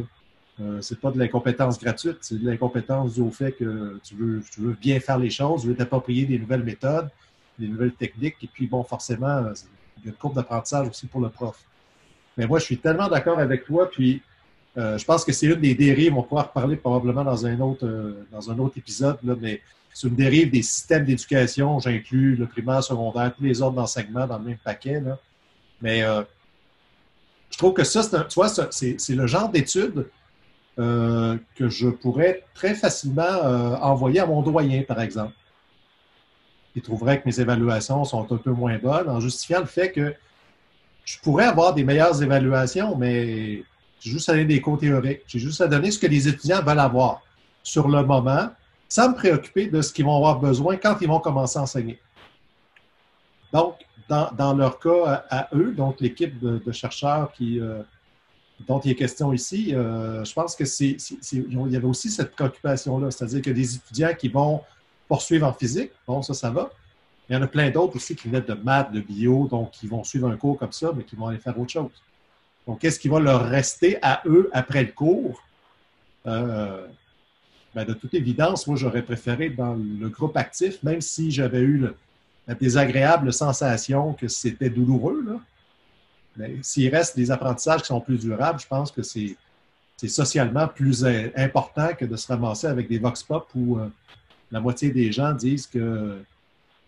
Euh, c'est pas de l'incompétence gratuite, c'est de l'incompétence due au fait que tu veux, bien faire les choses, tu veux t'approprier des nouvelles méthodes, des nouvelles techniques, et puis bon, forcément, il y a une courbe d'apprentissage aussi pour le prof. Mais moi, je suis tellement d'accord avec toi, puis euh, je pense que c'est une des dérives, on pourra reparler probablement dans un autre, euh, dans un autre épisode, mais c'est une dérive des systèmes d'éducation. J'inclus le primaire, secondaire, tous les ordres d'enseignement dans le même paquet. Mais euh, je trouve que ça, vois, c'est le genre d'études que je pourrais très facilement envoyer à mon doyen, par exemple. Il trouverait que mes évaluations sont un peu moins bonnes en justifiant le fait que je pourrais avoir des meilleures évaluations, mais j'ai juste à donner des cours théoriques. J'ai juste à donner ce que les étudiants veulent avoir sur le moment, sans me préoccuper de ce qu'ils vont avoir besoin quand ils vont commencer à enseigner. Donc, dans, leur cas à, eux, donc l'équipe de, chercheurs euh, dont il est question ici, euh, je pense que c'est, il y avait aussi cette préoccupation-là, c'est-à-dire que des étudiants qui vont poursuivre en physique, bon, ça, ça va. Il y en a plein d'autres aussi qui viennent de maths, de bio, donc qui vont suivre un cours comme ça, mais qui vont aller faire autre chose. Donc, qu'est-ce qui va leur rester à eux après le cours? Euh, ben, de toute évidence, moi, j'aurais préféré dans le groupe actif, même si j'avais eu la désagréable sensation que c'était douloureux. s'il reste des apprentissages qui sont plus durables, je pense que c'est, socialement plus important que de se ramasser avec des vox pop où euh, la moitié des gens disent que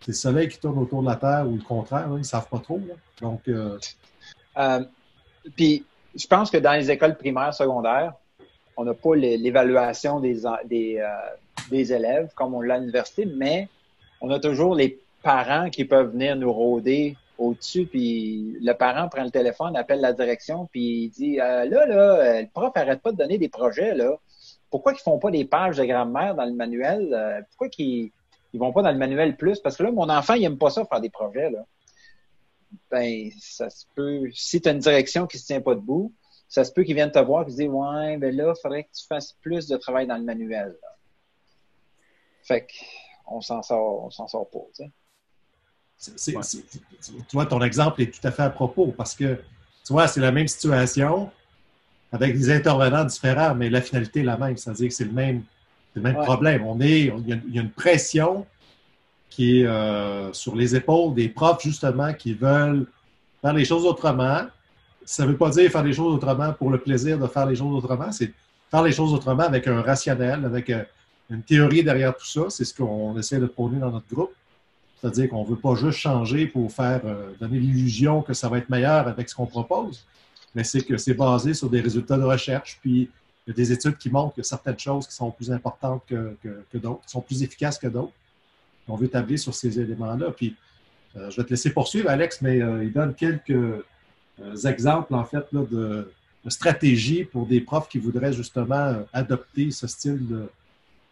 c'est le soleil qui tourne autour de la Terre ou le contraire. ils ne savent pas trop. Donc, euh, puis, je pense que dans les écoles primaires, secondaires, on n'a pas l'évaluation des, des, euh, des, élèves comme on l'a à l'université, mais on a toujours les parents qui peuvent venir nous rôder au-dessus, puis le parent prend le téléphone, appelle la direction, puis il dit euh, là, là, le prof arrête pas de donner des projets, là. Pourquoi ils font pas des pages de grammaire dans le manuel? Euh, pourquoi qu'ils ils vont pas dans le manuel plus? Parce que là, mon enfant, il aime pas ça faire des projets, là ben, ça se peut, si tu as une direction qui ne se tient pas debout, ça se peut qu'ils viennent te voir et te disent Ouais, ben là, il faudrait que tu fasses plus de travail dans le manuel. Fait qu'on s'en sort, on s'en sort pas. Tu, vois, ton exemple est tout à fait à propos parce que, tu vois, c'est la même situation avec des intervenants différents, mais la finalité est la même. C'est-à-dire que c'est le même, le même problème. On est, il y a une pression qui est euh, sur les épaules des profs, justement, qui veulent faire les choses autrement. Ça ne veut pas dire faire les choses autrement pour le plaisir de faire les choses autrement, c'est faire les choses autrement avec un rationnel, avec euh, une théorie derrière tout ça. C'est ce qu'on essaie de prôner dans notre groupe. C'est-à-dire qu'on ne veut pas juste changer pour faire euh, donner l'illusion que ça va être meilleur avec ce qu'on propose, mais c'est que c'est basé sur des résultats de recherche, puis il y a des études qui montrent que certaines choses qui sont plus importantes que, que d'autres, qui sont plus efficaces que d'autres on veut tabler sur ces éléments-là. Puis, euh, je vais te laisser poursuivre, Alex, mais euh, il donne quelques euh, exemples, en fait, de, stratégies pour des profs qui voudraient justement adopter ce style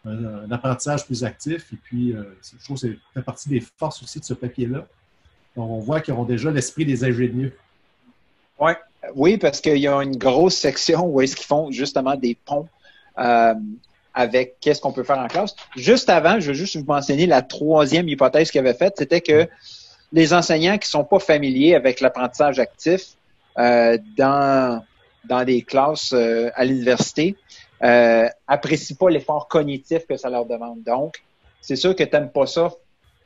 d'un apprentissage plus actif. Et puis, je trouve que ça fait partie des forces aussi de ce papier-là. on voit qu'ils ont déjà l'esprit des ingénieux. Ouais. Oui, parce qu'il y a une grosse section où est-ce qu'ils font justement des ponts avec qu'est-ce qu'on peut faire en classe. Juste avant, je veux juste vous mentionner la troisième hypothèse qu'ils avaient faite, c'était que les enseignants qui sont pas familiers avec l'apprentissage actif euh, dans, dans des classes euh, à l'université euh, apprécient pas l'effort cognitif que ça leur demande. Donc, c'est sûr que tu n'aimes pas ça,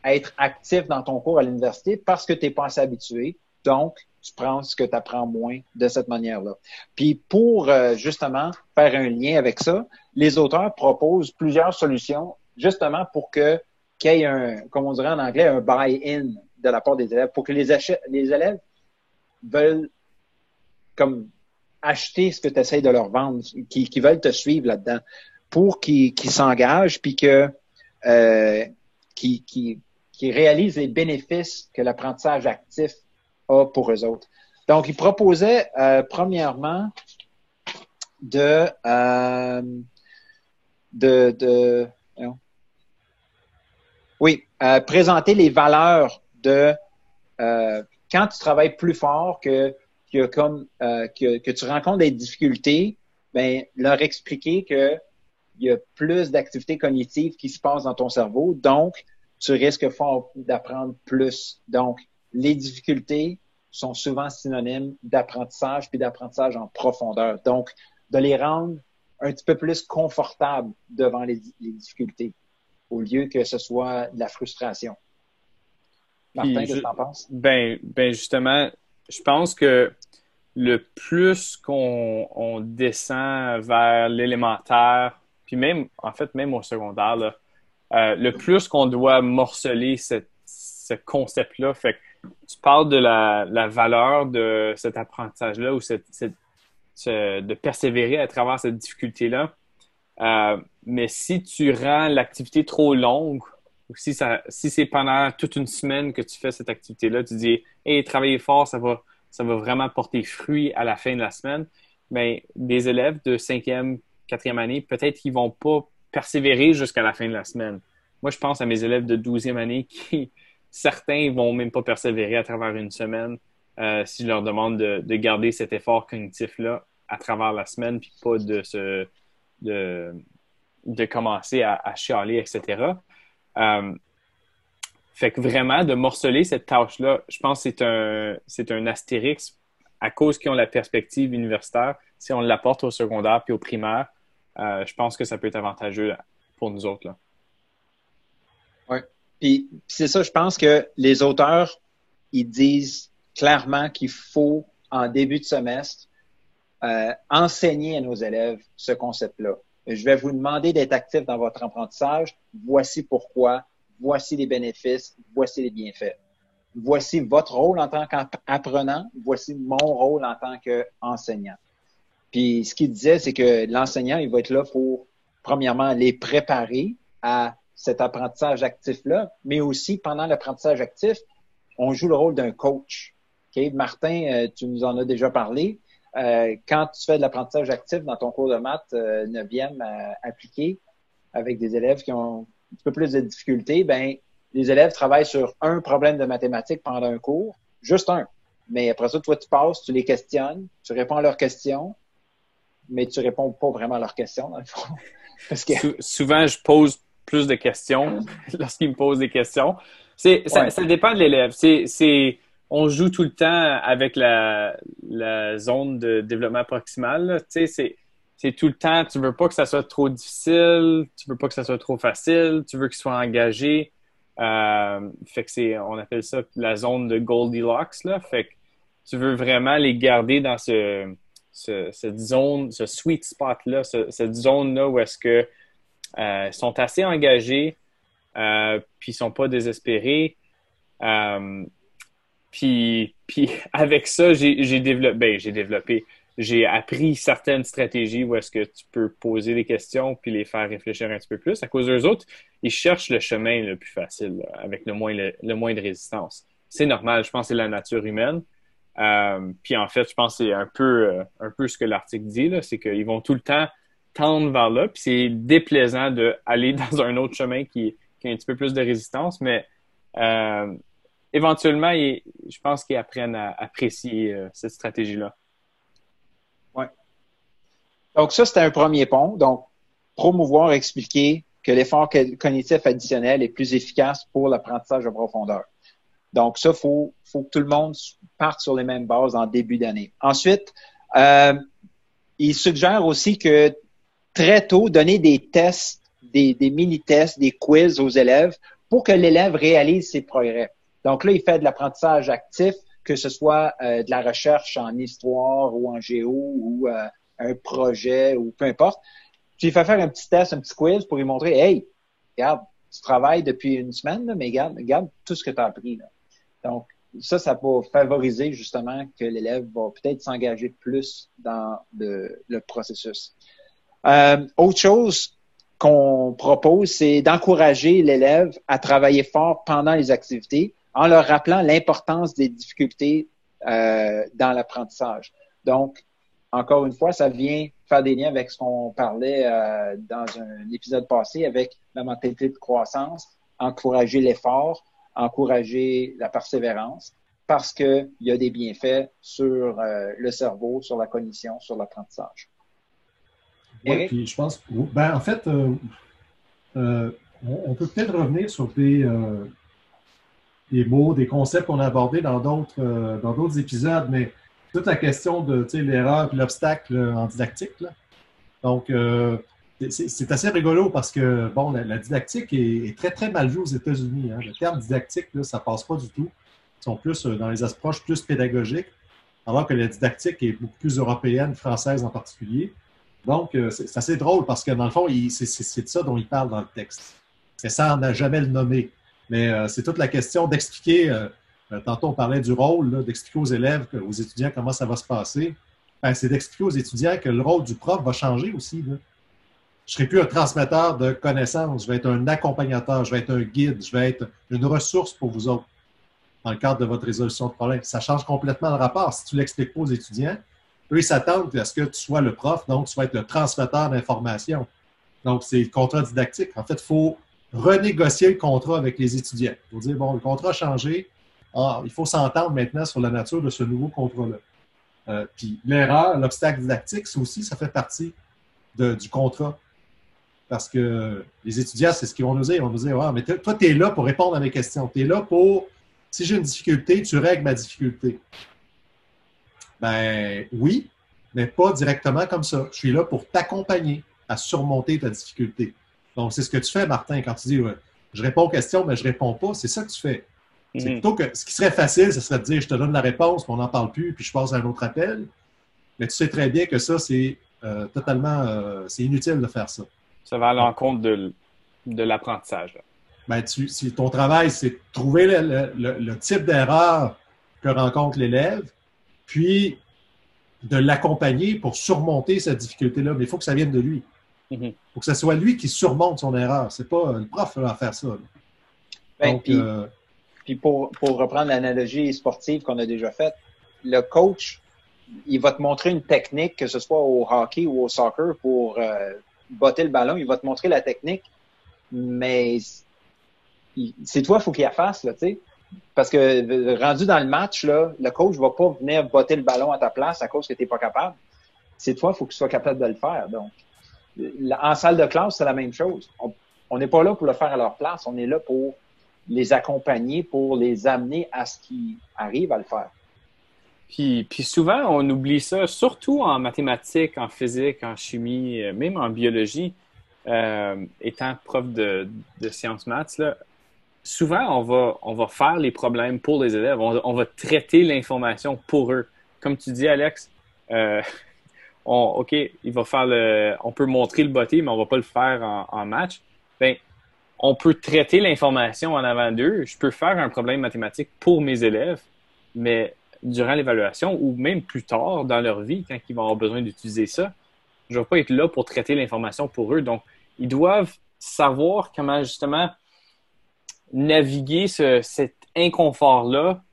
être actif dans ton cours à l'université parce que tu n'es pas assez habitué. Donc, tu prends ce que tu apprends moins de cette manière-là. Puis pour euh, justement faire un lien avec ça, les auteurs proposent plusieurs solutions justement pour que qu'il y ait un, comme on dirait en anglais, un buy-in de la part des élèves, pour que les, les élèves veulent comme acheter ce que tu essaies de leur vendre, qui, veulent te suivre là-dedans, pour qu'ils s'engagent, puis que euh, qui réalisent les bénéfices que l'apprentissage actif pour eux autres. Donc, ils proposaient euh, premièrement de, euh, de, de oui, euh, présenter les valeurs de quand tu travailles plus fort que, que, que, tu rencontres des difficultés, ben leur expliquer que il y a plus d'activités cognitives qui se passent dans ton cerveau, donc tu risques fort d'apprendre plus. Donc, les difficultés sont souvent synonymes d'apprentissage puis d'apprentissage en profondeur. Donc, de les rendre un petit peu plus confortables devant les, difficultés au lieu que ce soit de la frustration. Martin, qu'est-ce que tu en penses? Ben, ben, justement, je pense que le plus qu'on descend vers l'élémentaire, puis même, en fait, même au secondaire, euh, le plus qu'on doit morceler ce concept-là, fait que tu parles de la, valeur de cet apprentissage-là ou de persévérer à travers cette difficulté-là. Euh, mais si tu rends l'activité trop longue, ou si, c'est pendant toute une semaine que tu fais cette activité-là, tu dis, hey, travailler fort, ça va, ça va vraiment porter fruit à la fin de la semaine. Mais des élèves de cinquième, quatrième année, peut-être qu'ils vont pas persévérer jusqu'à la fin de la semaine. Moi, je pense à mes élèves de douzième année qui, certains vont même pas persévérer à travers une semaine euh, si je leur demande de, garder cet effort cognitif-là à travers la semaine, puis pas de se de, de commencer à, chialer, etc. Euh, fait que vraiment, de morceler cette tâche-là, je pense que c'est un, c'est un astérix à cause qu'ils ont la perspective universitaire. Si on l'apporte au secondaire puis au primaire, euh, je pense que ça peut être avantageux pour nous autres. Là. Puis c'est ça, je pense que les auteurs, ils disent clairement qu'il faut, en début de semestre, euh, enseigner à nos élèves ce concept-là. Je vais vous demander d'être actif dans votre apprentissage. Voici pourquoi. Voici les bénéfices. Voici les bienfaits. Voici votre rôle en tant qu'apprenant. Voici mon rôle en tant qu'enseignant. Puis ce qu'il disait, c'est que l'enseignant, il va être là pour, premièrement, les préparer à cet apprentissage actif-là, mais aussi pendant l'apprentissage actif, on joue le rôle d'un coach. Martin, euh, tu nous en as déjà parlé. Euh, quand tu fais de l'apprentissage actif dans ton cours de maths 9e euh, appliqué avec des élèves qui ont un peu plus de difficultés, ben les élèves travaillent sur un problème de mathématiques pendant un cours, juste un. Mais après ça, toi, tu passes, tu les questionnes, tu réponds à leurs questions, mais tu réponds pas vraiment à leurs questions, dans le fond. Parce que... souvent, je pose plus de questions lorsqu'il me pose des questions. C'est, ça, dépend de l'élève. C'est, on joue tout le temps avec la, la zone de développement proximal. Tu sais, c'est, c'est tout le temps, tu veux pas que ça soit trop difficile, tu veux pas que ça soit trop facile, tu veux qu'ils soient engagés. Euh, fait que c'est, on appelle ça la zone de Goldilocks, là. Fait que tu veux vraiment les garder dans ce, ce cette zone, ce sweet spot-là, cette zone-là où est-ce que euh, sont assez engagés, euh, puis sont pas désespérés. Euh, puis, puis avec ça, j'ai développé, ben, j'ai développé, j'ai appris certaines stratégies où est-ce que tu peux poser des questions puis les faire réfléchir un petit peu plus. À cause d'eux autres, ils cherchent le chemin le plus facile, avec le moins, le, moins de résistance. C'est normal, je pense que c'est la nature humaine. Euh, puis en fait, je pense que c'est un peu, un peu ce que l'article dit, c'est qu'ils vont tout le temps tendre vers là, puis c'est déplaisant d'aller dans un autre chemin qui, a un petit peu plus de résistance, mais euh, éventuellement, je pense qu'ils apprennent à apprécier cette stratégie-là. Ouais. Donc ça, c'était un premier pont. Donc, promouvoir, expliquer que l'effort cognitif additionnel est plus efficace pour l'apprentissage de profondeur. Donc, ça, il faut, faut que tout le monde parte sur les mêmes bases en début d'année. Ensuite, euh, il suggère aussi que très tôt, donner des tests, des, mini-tests, des quiz aux élèves pour que l'élève réalise ses progrès. Donc là, il fait de l'apprentissage actif, que ce soit euh, de la recherche en histoire ou en géo ou euh, un projet ou peu importe. Puis il fait faire un petit test, un petit quiz pour lui montrer, hey, regarde, tu travailles depuis une semaine, mais regarde, regarde tout ce que tu as appris. Là. Donc, ça, ça va favoriser justement que l'élève va peut-être s'engager plus dans le, processus. Euh, autre chose qu'on propose, c'est d'encourager l'élève à travailler fort pendant les activités en leur rappelant l'importance des difficultés euh, dans l'apprentissage. Donc, encore une fois, ça vient faire des liens avec ce qu'on parlait euh, dans un épisode passé avec la mentalité de croissance, encourager l'effort, encourager la persévérance parce qu'il y a des bienfaits sur euh, le cerveau, sur la cognition, sur l'apprentissage. Oui, puis je pense, ben, en fait, euh, euh, on, peut peut-être revenir sur des, des mots, des concepts qu'on a abordés dans d'autres, dans d'autres épisodes, mais toute la question de l'erreur et l'obstacle en didactique. Là. Donc, c'est assez rigolo parce que, bon, la, didactique est, très, très mal vue aux États-Unis. Hein. Le terme didactique, là, ça passe pas du tout. Ils sont plus euh, dans les approches plus pédagogiques, alors que la didactique est beaucoup plus européenne, française en particulier. Donc, euh, c'est assez drôle parce que, dans le fond, c'est de ça dont il parle dans le texte. Et ça, on n'a jamais le nommé. Mais euh, c'est toute la question d'expliquer, tantôt on parlait du rôle, d'expliquer aux élèves, aux étudiants comment ça va se passer. Ben, c'est d'expliquer aux étudiants que le rôle du prof va changer aussi. Je ne serai plus un transmetteur de connaissances, je vais être un accompagnateur, je vais être un guide, je vais être une ressource pour vous autres dans le cadre de votre résolution de problème. Ça change complètement le rapport. Si tu l'expliques pas aux étudiants, eux, ils s'attendent à ce que tu sois le prof, donc tu vas être le transmetteur d'informations. Donc, c'est le contrat didactique. En fait, il faut renégocier le contrat avec les étudiants. Il faut dire, bon, le contrat a changé. Ah, il faut s'entendre maintenant sur la nature de ce nouveau contrat-là. Euh, puis l'erreur, l'obstacle didactique, ça aussi, ça fait partie du contrat parce que les étudiants, c'est ce qu'ils vont nous dire. Ils vont nous dire, mais toi, tu es là pour répondre à mes questions. Tu es là pour, si j'ai une difficulté, tu règles ma difficulté. Ben oui, mais pas directement comme ça. Je suis là pour t'accompagner à surmonter ta difficulté. Donc, c'est ce que tu fais, Martin, quand tu dis, je réponds aux questions, mais je ne réponds pas. C'est ça que tu fais. C'est mhm. plutôt que ce qui serait facile, ce serait de dire, je te donne la réponse, mais on n'en parle plus, puis je passe à un autre appel. Mais tu sais très bien que ça, c'est euh, totalement, euh, c'est inutile de faire ça. Ça va à l'encontre de, de l'apprentissage. Ben, tu, si ton travail, c'est de trouver le, type d'erreur que rencontre l'élève, puis de l'accompagner pour surmonter cette difficulté-là. Mais il faut que ça vienne de lui. Il mm-hmm. faut que ce soit lui qui surmonte son erreur. C'est pas le prof qui va faire ça. Ben, puis, euh, puis pour, pour, reprendre l'analogie sportive qu'on a déjà faite, le coach, il va te montrer une technique, que ce soit au hockey ou au soccer, pour euh, botter le ballon, il va te montrer la technique, mais c'est toi, il faut qu'il la fasse, là, tu sais. Parce que rendu dans le match, le coach ne va pas venir botter le ballon à ta place à cause que tu n'es pas capable. C'est toi, il faut que tu sois capable de le faire. Donc, en salle de classe, c'est la même chose. On n'est pas là pour le faire à leur place, on est là pour les accompagner, pour les amener à ce qu'ils arrivent à le faire. Puis, puis, souvent, on oublie ça, surtout en mathématiques, en physique, en chimie, euh, même en biologie. Euh, étant prof de, de sciences maths, là, souvent, on va, faire les problèmes pour les élèves. On, va traiter l'information pour eux. Comme tu dis, Alex, euh, on, OK, on peut montrer le botté, mais on va pas le faire en, en match. Ben, on peut traiter l'information en avant d'eux. Je peux faire un problème mathématique pour mes élèves, mais durant l'évaluation ou même plus tard dans leur vie, quand ils vont avoir besoin d'utiliser ça, je ne vais pas être là pour traiter l'information pour eux. Donc, ils doivent savoir comment justement naviguer cet inconfort-là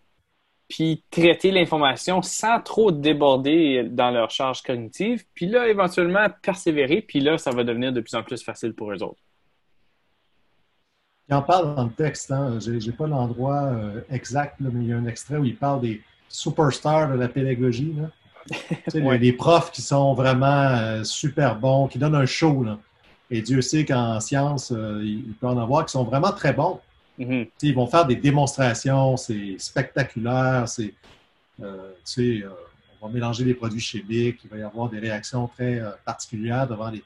puis traiter l'information sans trop déborder dans leur charge cognitive, puis là, éventuellement, persévérer, puis là, ça va devenir de plus en plus facile pour eux autres. Il en parle dans le texte, hein? je n'ai pas l'endroit euh, exact, mais il y a un extrait où il parle des superstars de la pédagogie. Là. Les profs qui sont vraiment euh, super bons, qui donnent un show. Là. Et Dieu sait qu'en science, euh, il peut en avoir qui sont vraiment très bons. Mm-hmm. Ils vont faire des démonstrations, c'est spectaculaire, c'est, on va mélanger des produits chimiques, il va y avoir des réactions très particulières devant les,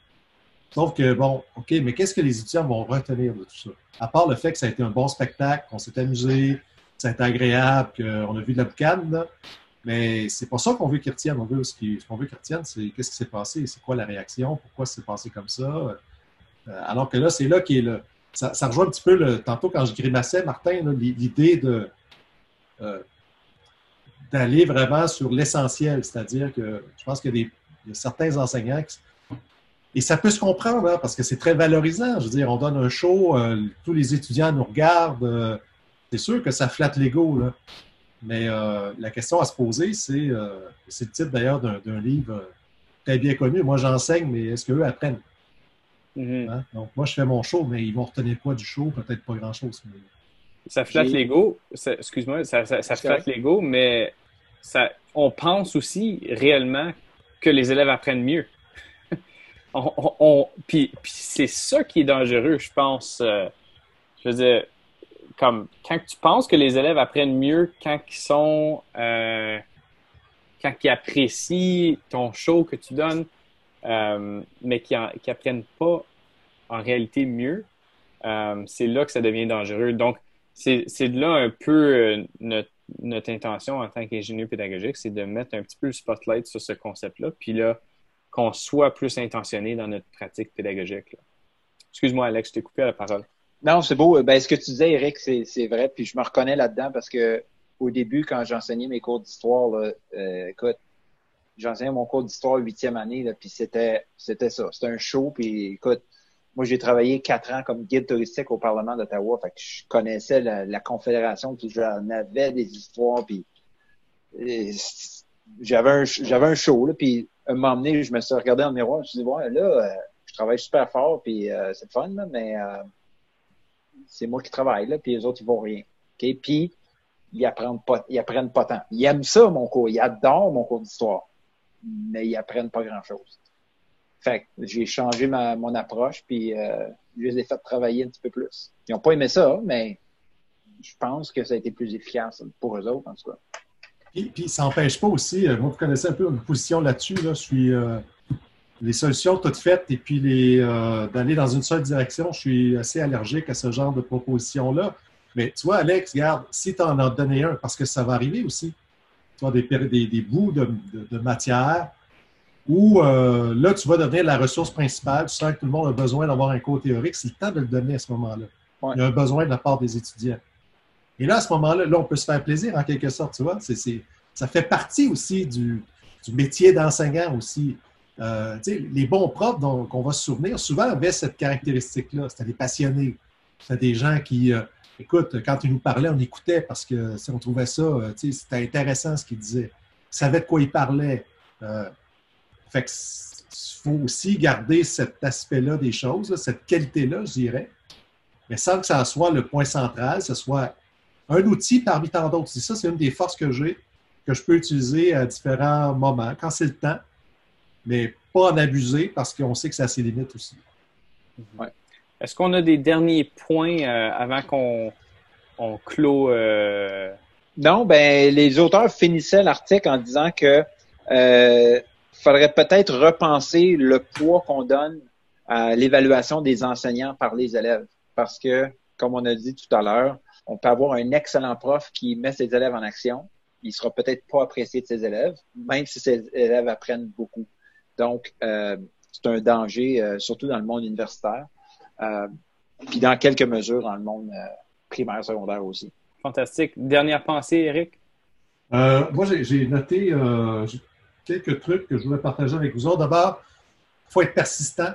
Sauf que, bon, OK, mais qu'est-ce que les étudiants vont retenir de tout ça? À part le fait que ça a été un bon spectacle, qu'on s'est amusé, que ça a été agréable, qu'on a vu de la boucane, mais c'est pas ça qu'on veut qu'ils retiennent. Ce qu'on veut qu'ils retiennent, c'est qu'est-ce qui s'est passé, c'est quoi la réaction, pourquoi c'est passé comme ça? Euh, alors que là, c'est là qui est le. Ça, rejoint un petit peu, tantôt quand je grimaçais, Martin, l'idée. Euh, d'aller vraiment sur l'essentiel, c'est-à-dire que je pense qu'il y a certains enseignants qui, et ça peut se comprendre, hein, parce que c'est très valorisant. Je veux dire, on donne un show, euh, tous les étudiants nous regardent. Euh, c'est sûr que ça flatte l'ego. Mais la question à se poser, c'est, c'est le titre d'ailleurs d'un, livre très bien connu. Moi, j'enseigne, mais est-ce qu'eux apprennent? Mm-hmm. Hein? Donc, moi, je fais mon show, mais ils vont retenir quoi du show? Peut-être pas grand-chose. Ça flatte l'ego. Excuse-moi, ça, flatte l'ego, mais ça, on pense aussi réellement que les élèves apprennent mieux on, puis, c'est ça qui est dangereux, je pense. Euh, je veux dire, comme quand tu penses que les élèves apprennent mieux quand ils sont, euh, quand ils apprécient ton show que tu donnes, euh, mais qui n'apprennent pas en réalité mieux, c'est là que ça devient dangereux. Donc, c'est de là un peu notre, notre intention en tant qu'ingénieur pédagogique, c'est de mettre un petit peu le spotlight sur ce concept-là. Puis là, qu'on soit plus intentionné dans notre pratique pédagogique. Excuse-moi, Alex, je t'ai coupé la parole. Non, c'est beau. Ben, ce que tu disais, Eric, c'est vrai. Puis je me reconnais là-dedans parce que au début, quand j'enseignais mes cours d'histoire, euh, écoute, j'enseignais mon cours d'histoire huitième année, là, puis c'était c'était ça. C'était un show. Puis écoute, moi, j'ai travaillé quatre ans comme guide touristique au Parlement d'Ottawa. Fait que je connaissais la, Confédération, puis j'en avais des histoires, puis j'avais un, j'avais un show, là, puis un moment donné, je me suis regardé le miroir, je me suis dit, ouais, là, euh, je travaille super fort, puis euh, c'est fun, là, mais euh, c'est moi qui travaille, là, puis les autres, ils vont rien. OK? Puis, ils apprennent pas, ils apprennent pas tant. Ils aiment ça, mon cours. Ils adorent mon cours d'histoire. Mais ils apprennent pas grand-chose. Fait que j'ai changé ma, mon approche, puis je les ai fait travailler un petit peu plus. Ils n'ont pas aimé ça, mais je pense que ça a été plus efficace pour eux autres, en tout cas. Puis, ça n'empêche pas aussi, euh, vous connaissez un peu une position là-dessus, là, je suis euh, les solutions toutes faites et puis euh, d'aller dans une seule direction, je suis assez allergique à ce genre de proposition là Mais tu vois, Alex, regarde, si tu en as donné un, parce que ça va arriver aussi, tu des, des, des bouts de, de, matière où là, tu vas devenir la ressource principale, tu sens que tout le monde a besoin d'avoir un cours théorique, c'est le temps de le donner à ce moment-là. Il y a un besoin de la part des étudiants. Et là, à ce moment-là, là, on peut se faire plaisir en quelque sorte, tu vois. Ça fait partie aussi du, métier d'enseignant aussi. Euh, les bons profs dont on va se souvenir, souvent avaient cette caractéristique-là. C'était des passionnés. C'était des gens qui, euh, écoute, quand ils nous parlaient, on écoutait parce que on trouvait ça, euh, c'était intéressant ce qu'ils disaient. Ils savaient de quoi ils parlaient. fait que faut aussi garder cet aspect-là des choses, cette qualité-là, je dirais, mais sans que ça soit le point central, ce soit un outil parmi tant d'autres. ça, c'est une des forces que j'ai, que je peux utiliser à différents moments, quand c'est le temps, mais pas en abuser parce qu'on sait que ça a ses limites aussi. Est-ce qu'on a des derniers points euh, avant qu'on on clôt? Euh? Non, ben les auteurs finissaient l'article en disant que euh, faudrait peut-être repenser le poids qu'on donne à l'évaluation des enseignants par les élèves. Parce que, comme on a dit tout à l'heure, on peut avoir un excellent prof qui met ses élèves en action. Il sera peut-être pas apprécié de ses élèves, même si ses élèves apprennent beaucoup. Donc, euh, c'est un danger, euh, surtout dans le monde universitaire, puis dans quelques mesures dans le monde primaire, secondaire aussi. Fantastique. Dernière pensée, Eric? moi, j'ai noté quelques trucs que je voulais partager avec vous autres. D'abord, il faut être persistant.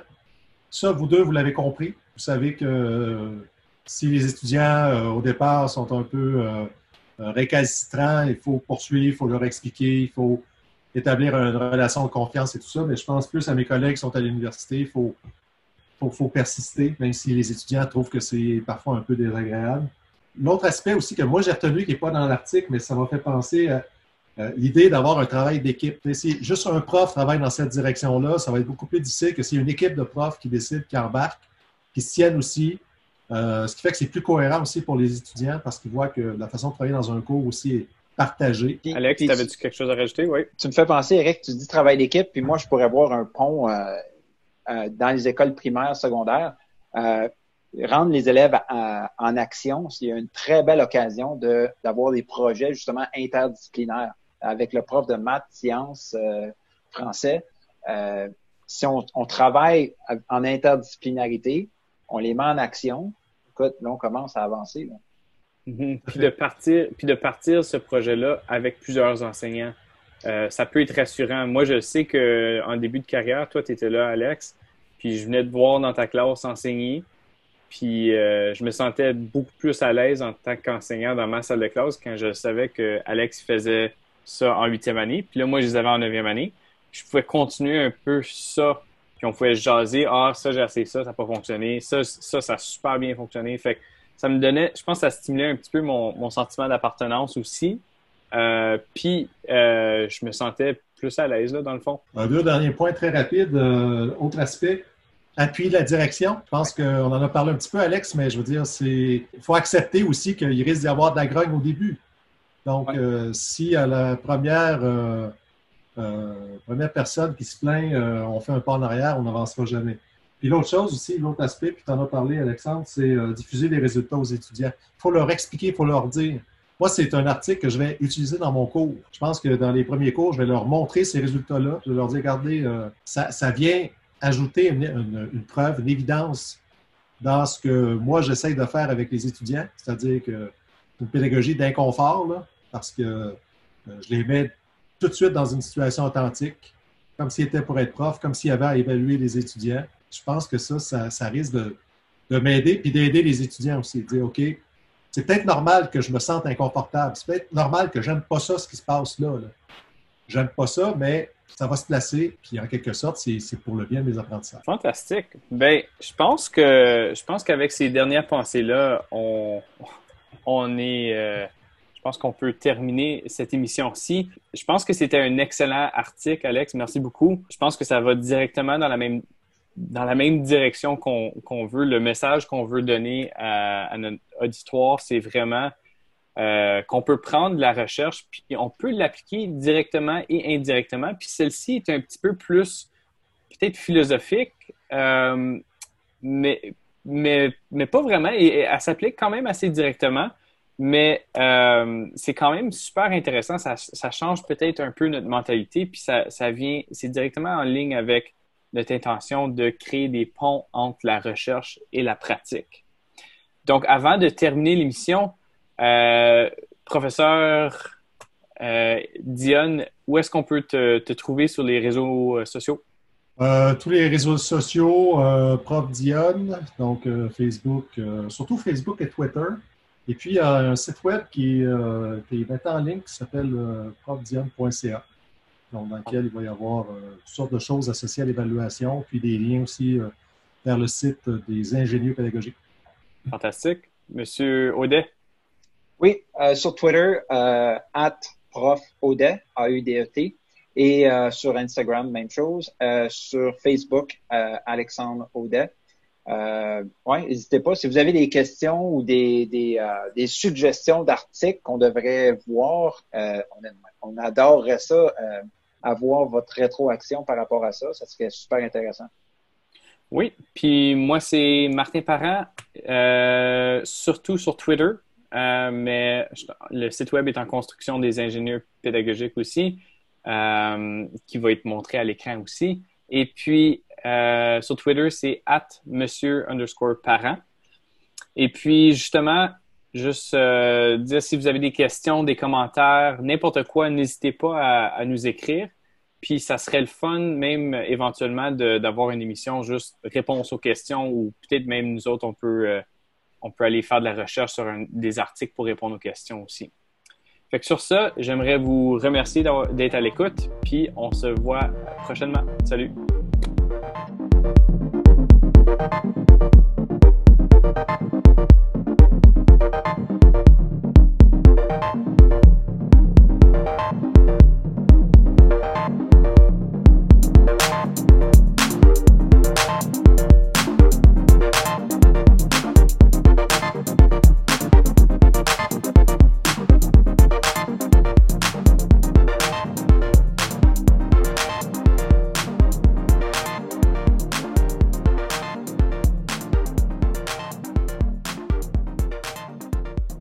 Ça, vous deux, vous l'avez compris. Vous savez que si les étudiants, euh, au départ, sont un peu euh, récalcitrants, il faut poursuivre, il faut leur expliquer, il faut établir une relation de confiance et tout ça. Mais je pense plus à mes collègues qui sont à l'université, il faut, faut, persister, même si les étudiants trouvent que c'est parfois un peu désagréable. L'autre aspect aussi que moi j'ai retenu, qui n'est pas dans l'article, mais ça m'a fait penser à euh, l'idée d'avoir un travail d'équipe. Si juste un prof travaille dans cette direction-là, ça va être beaucoup plus difficile que si une équipe de profs qui décide, qui embarque, qui se tiennent aussi. Euh, ce qui fait que c'est plus cohérent aussi pour les étudiants parce qu'ils voient que la façon de travailler dans un cours aussi est partagée. Alex, avais-tu quelque chose à rajouter? Oui. Tu me fais penser, Eric, tu dis travail d'équipe, puis moi, je pourrais voir un pont euh, dans les écoles primaires, secondaires rendre les élèves en action, c'est une très belle occasion d'avoir des projets justement interdisciplinaires avec le prof de maths, sciences, euh, français. Euh, si on, travaille en interdisciplinarité, on les met en action, écoute, là, on commence à avancer. Mm-hmm. Puis de partir, puis de partir ce projet-là avec plusieurs enseignants, euh, ça peut être rassurant. Moi, je sais qu'en début de carrière, toi, tu étais là, Alex, puis je venais te voir dans ta classe enseigner. Puis je me sentais beaucoup plus à l'aise en tant qu'enseignant dans ma salle de classe quand je savais que Alex faisait ça en huitième année. Puis là, moi, je les avais en neuvième année. Je pouvais continuer un peu ça. Puis on pouvait jaser. Ah, ça, j'ai essayé ça, ça n'a pas fonctionné. Ça, ça, ça a super bien fonctionné. Fait que ça me donnait, je pense que ça stimulait un petit peu mon, sentiment d'appartenance aussi. Euh, puis euh, je me sentais plus à l'aise, là, dans le fond. Un deux derniers points très rapides. Euh, autre aspect, appuyer la direction. Je pense qu'on en a parlé un petit peu, Alex, mais je veux dire, c'est il faut accepter aussi qu'il risque d'y avoir de la grogne au début. Donc, euh, si à la première, première personne qui se plaint, on fait un pas en arrière, on n'avancera jamais. Puis l'autre chose aussi, l'autre aspect, puis tu en as parlé, Alexandre, c'est diffuser les résultats aux étudiants. Il faut leur expliquer, il faut leur dire. Moi, c'est un article que je vais utiliser dans mon cours. Je pense que dans les premiers cours, je vais leur montrer ces résultats-là. Je vais leur dire, regardez, ça, vient ajouter une, preuve, une évidence dans ce que moi, j'essaye de faire avec les étudiants, c'est-à-dire que une pédagogie d'inconfort, parce que euh, je les mets tout de suite dans une situation authentique, comme s'ils étaient pour être prof, comme s'il y avait à évaluer les étudiants. Je pense que ça, ça, risque de, m'aider, puis d'aider les étudiants aussi. De dire, OK, c'est peut-être normal que je me sente inconfortable. C'est peut-être normal que j'aime pas ça, ce qui se passe là. J'aime pas ça, mais ça va se placer, puis en quelque sorte, c'est pour le bien de mes apprentissages. Fantastique. Ben, je pense que je pense qu'avec ces dernières pensées-là, on, on est euh, je pense qu'on peut terminer cette émission-ci. Je pense que c'était un excellent article, Alex. Merci beaucoup. Je pense que ça va directement dans la même, dans la même direction qu'on veut. Le message qu'on veut donner à, notre auditoire, c'est vraiment euh, qu'on peut prendre la recherche, puis on peut l'appliquer directement et indirectement. Puis celle-ci est un petit peu plus peut-être philosophique, euh, mais, mais, mais pas vraiment. Et elle s'applique quand même assez directement. Mais euh, c'est quand même super intéressant. Ça, ça change peut-être un peu notre mentalité, puis ça, ça vient, c'est directement en ligne avec notre intention de créer des ponts entre la recherche et la pratique. Donc, avant de terminer l'émission, euh, professeur euh, Dionne, où est-ce qu'on peut te, trouver sur les réseaux euh, sociaux? Euh, tous les réseaux sociaux, Prof Dionne, donc Facebook, surtout Facebook et Twitter. Et puis, il y a un site web qui, qui est maintenant en ligne qui s'appelle euh, dans lequel il va y avoir euh, toutes sortes de choses associées à l'évaluation, puis des liens aussi euh, vers le site des ingénieurs pédagogiques. Fantastique. Monsieur Audet? Oui, sur Twitter, at prof Audet, A-U-D-E-T. Et sur Instagram, même chose. sur Facebook, Alexandre Audet. Euh, ouais, n'hésitez pas. Si vous avez des questions ou des, des, euh, des suggestions d'articles qu'on devrait voir, euh, on, on, adorerait ça, euh, avoir votre rétroaction par rapport à ça. Ça serait super intéressant. Oui, puis moi, c'est Martin Parent, euh, surtout sur Twitter, mais le site web est en construction des ingénieurs pédagogiques aussi, qui va être montré à l'écran aussi. Et puis, euh, sur Twitter, c'est at monsieur underscore parent. Et puis, justement, juste euh, dire si vous avez des questions, des commentaires, n'importe quoi, n'hésitez pas à, nous écrire. Puis ça serait le fun, même euh, éventuellement, d'avoir une émission juste réponse aux questions ou peut-être même nous autres, on peut, euh, on peut aller faire de la recherche sur des articles pour répondre aux questions aussi. Fait que sur ça, j'aimerais vous remercier d'être à l'écoute, puis on se voit prochainement. Salut!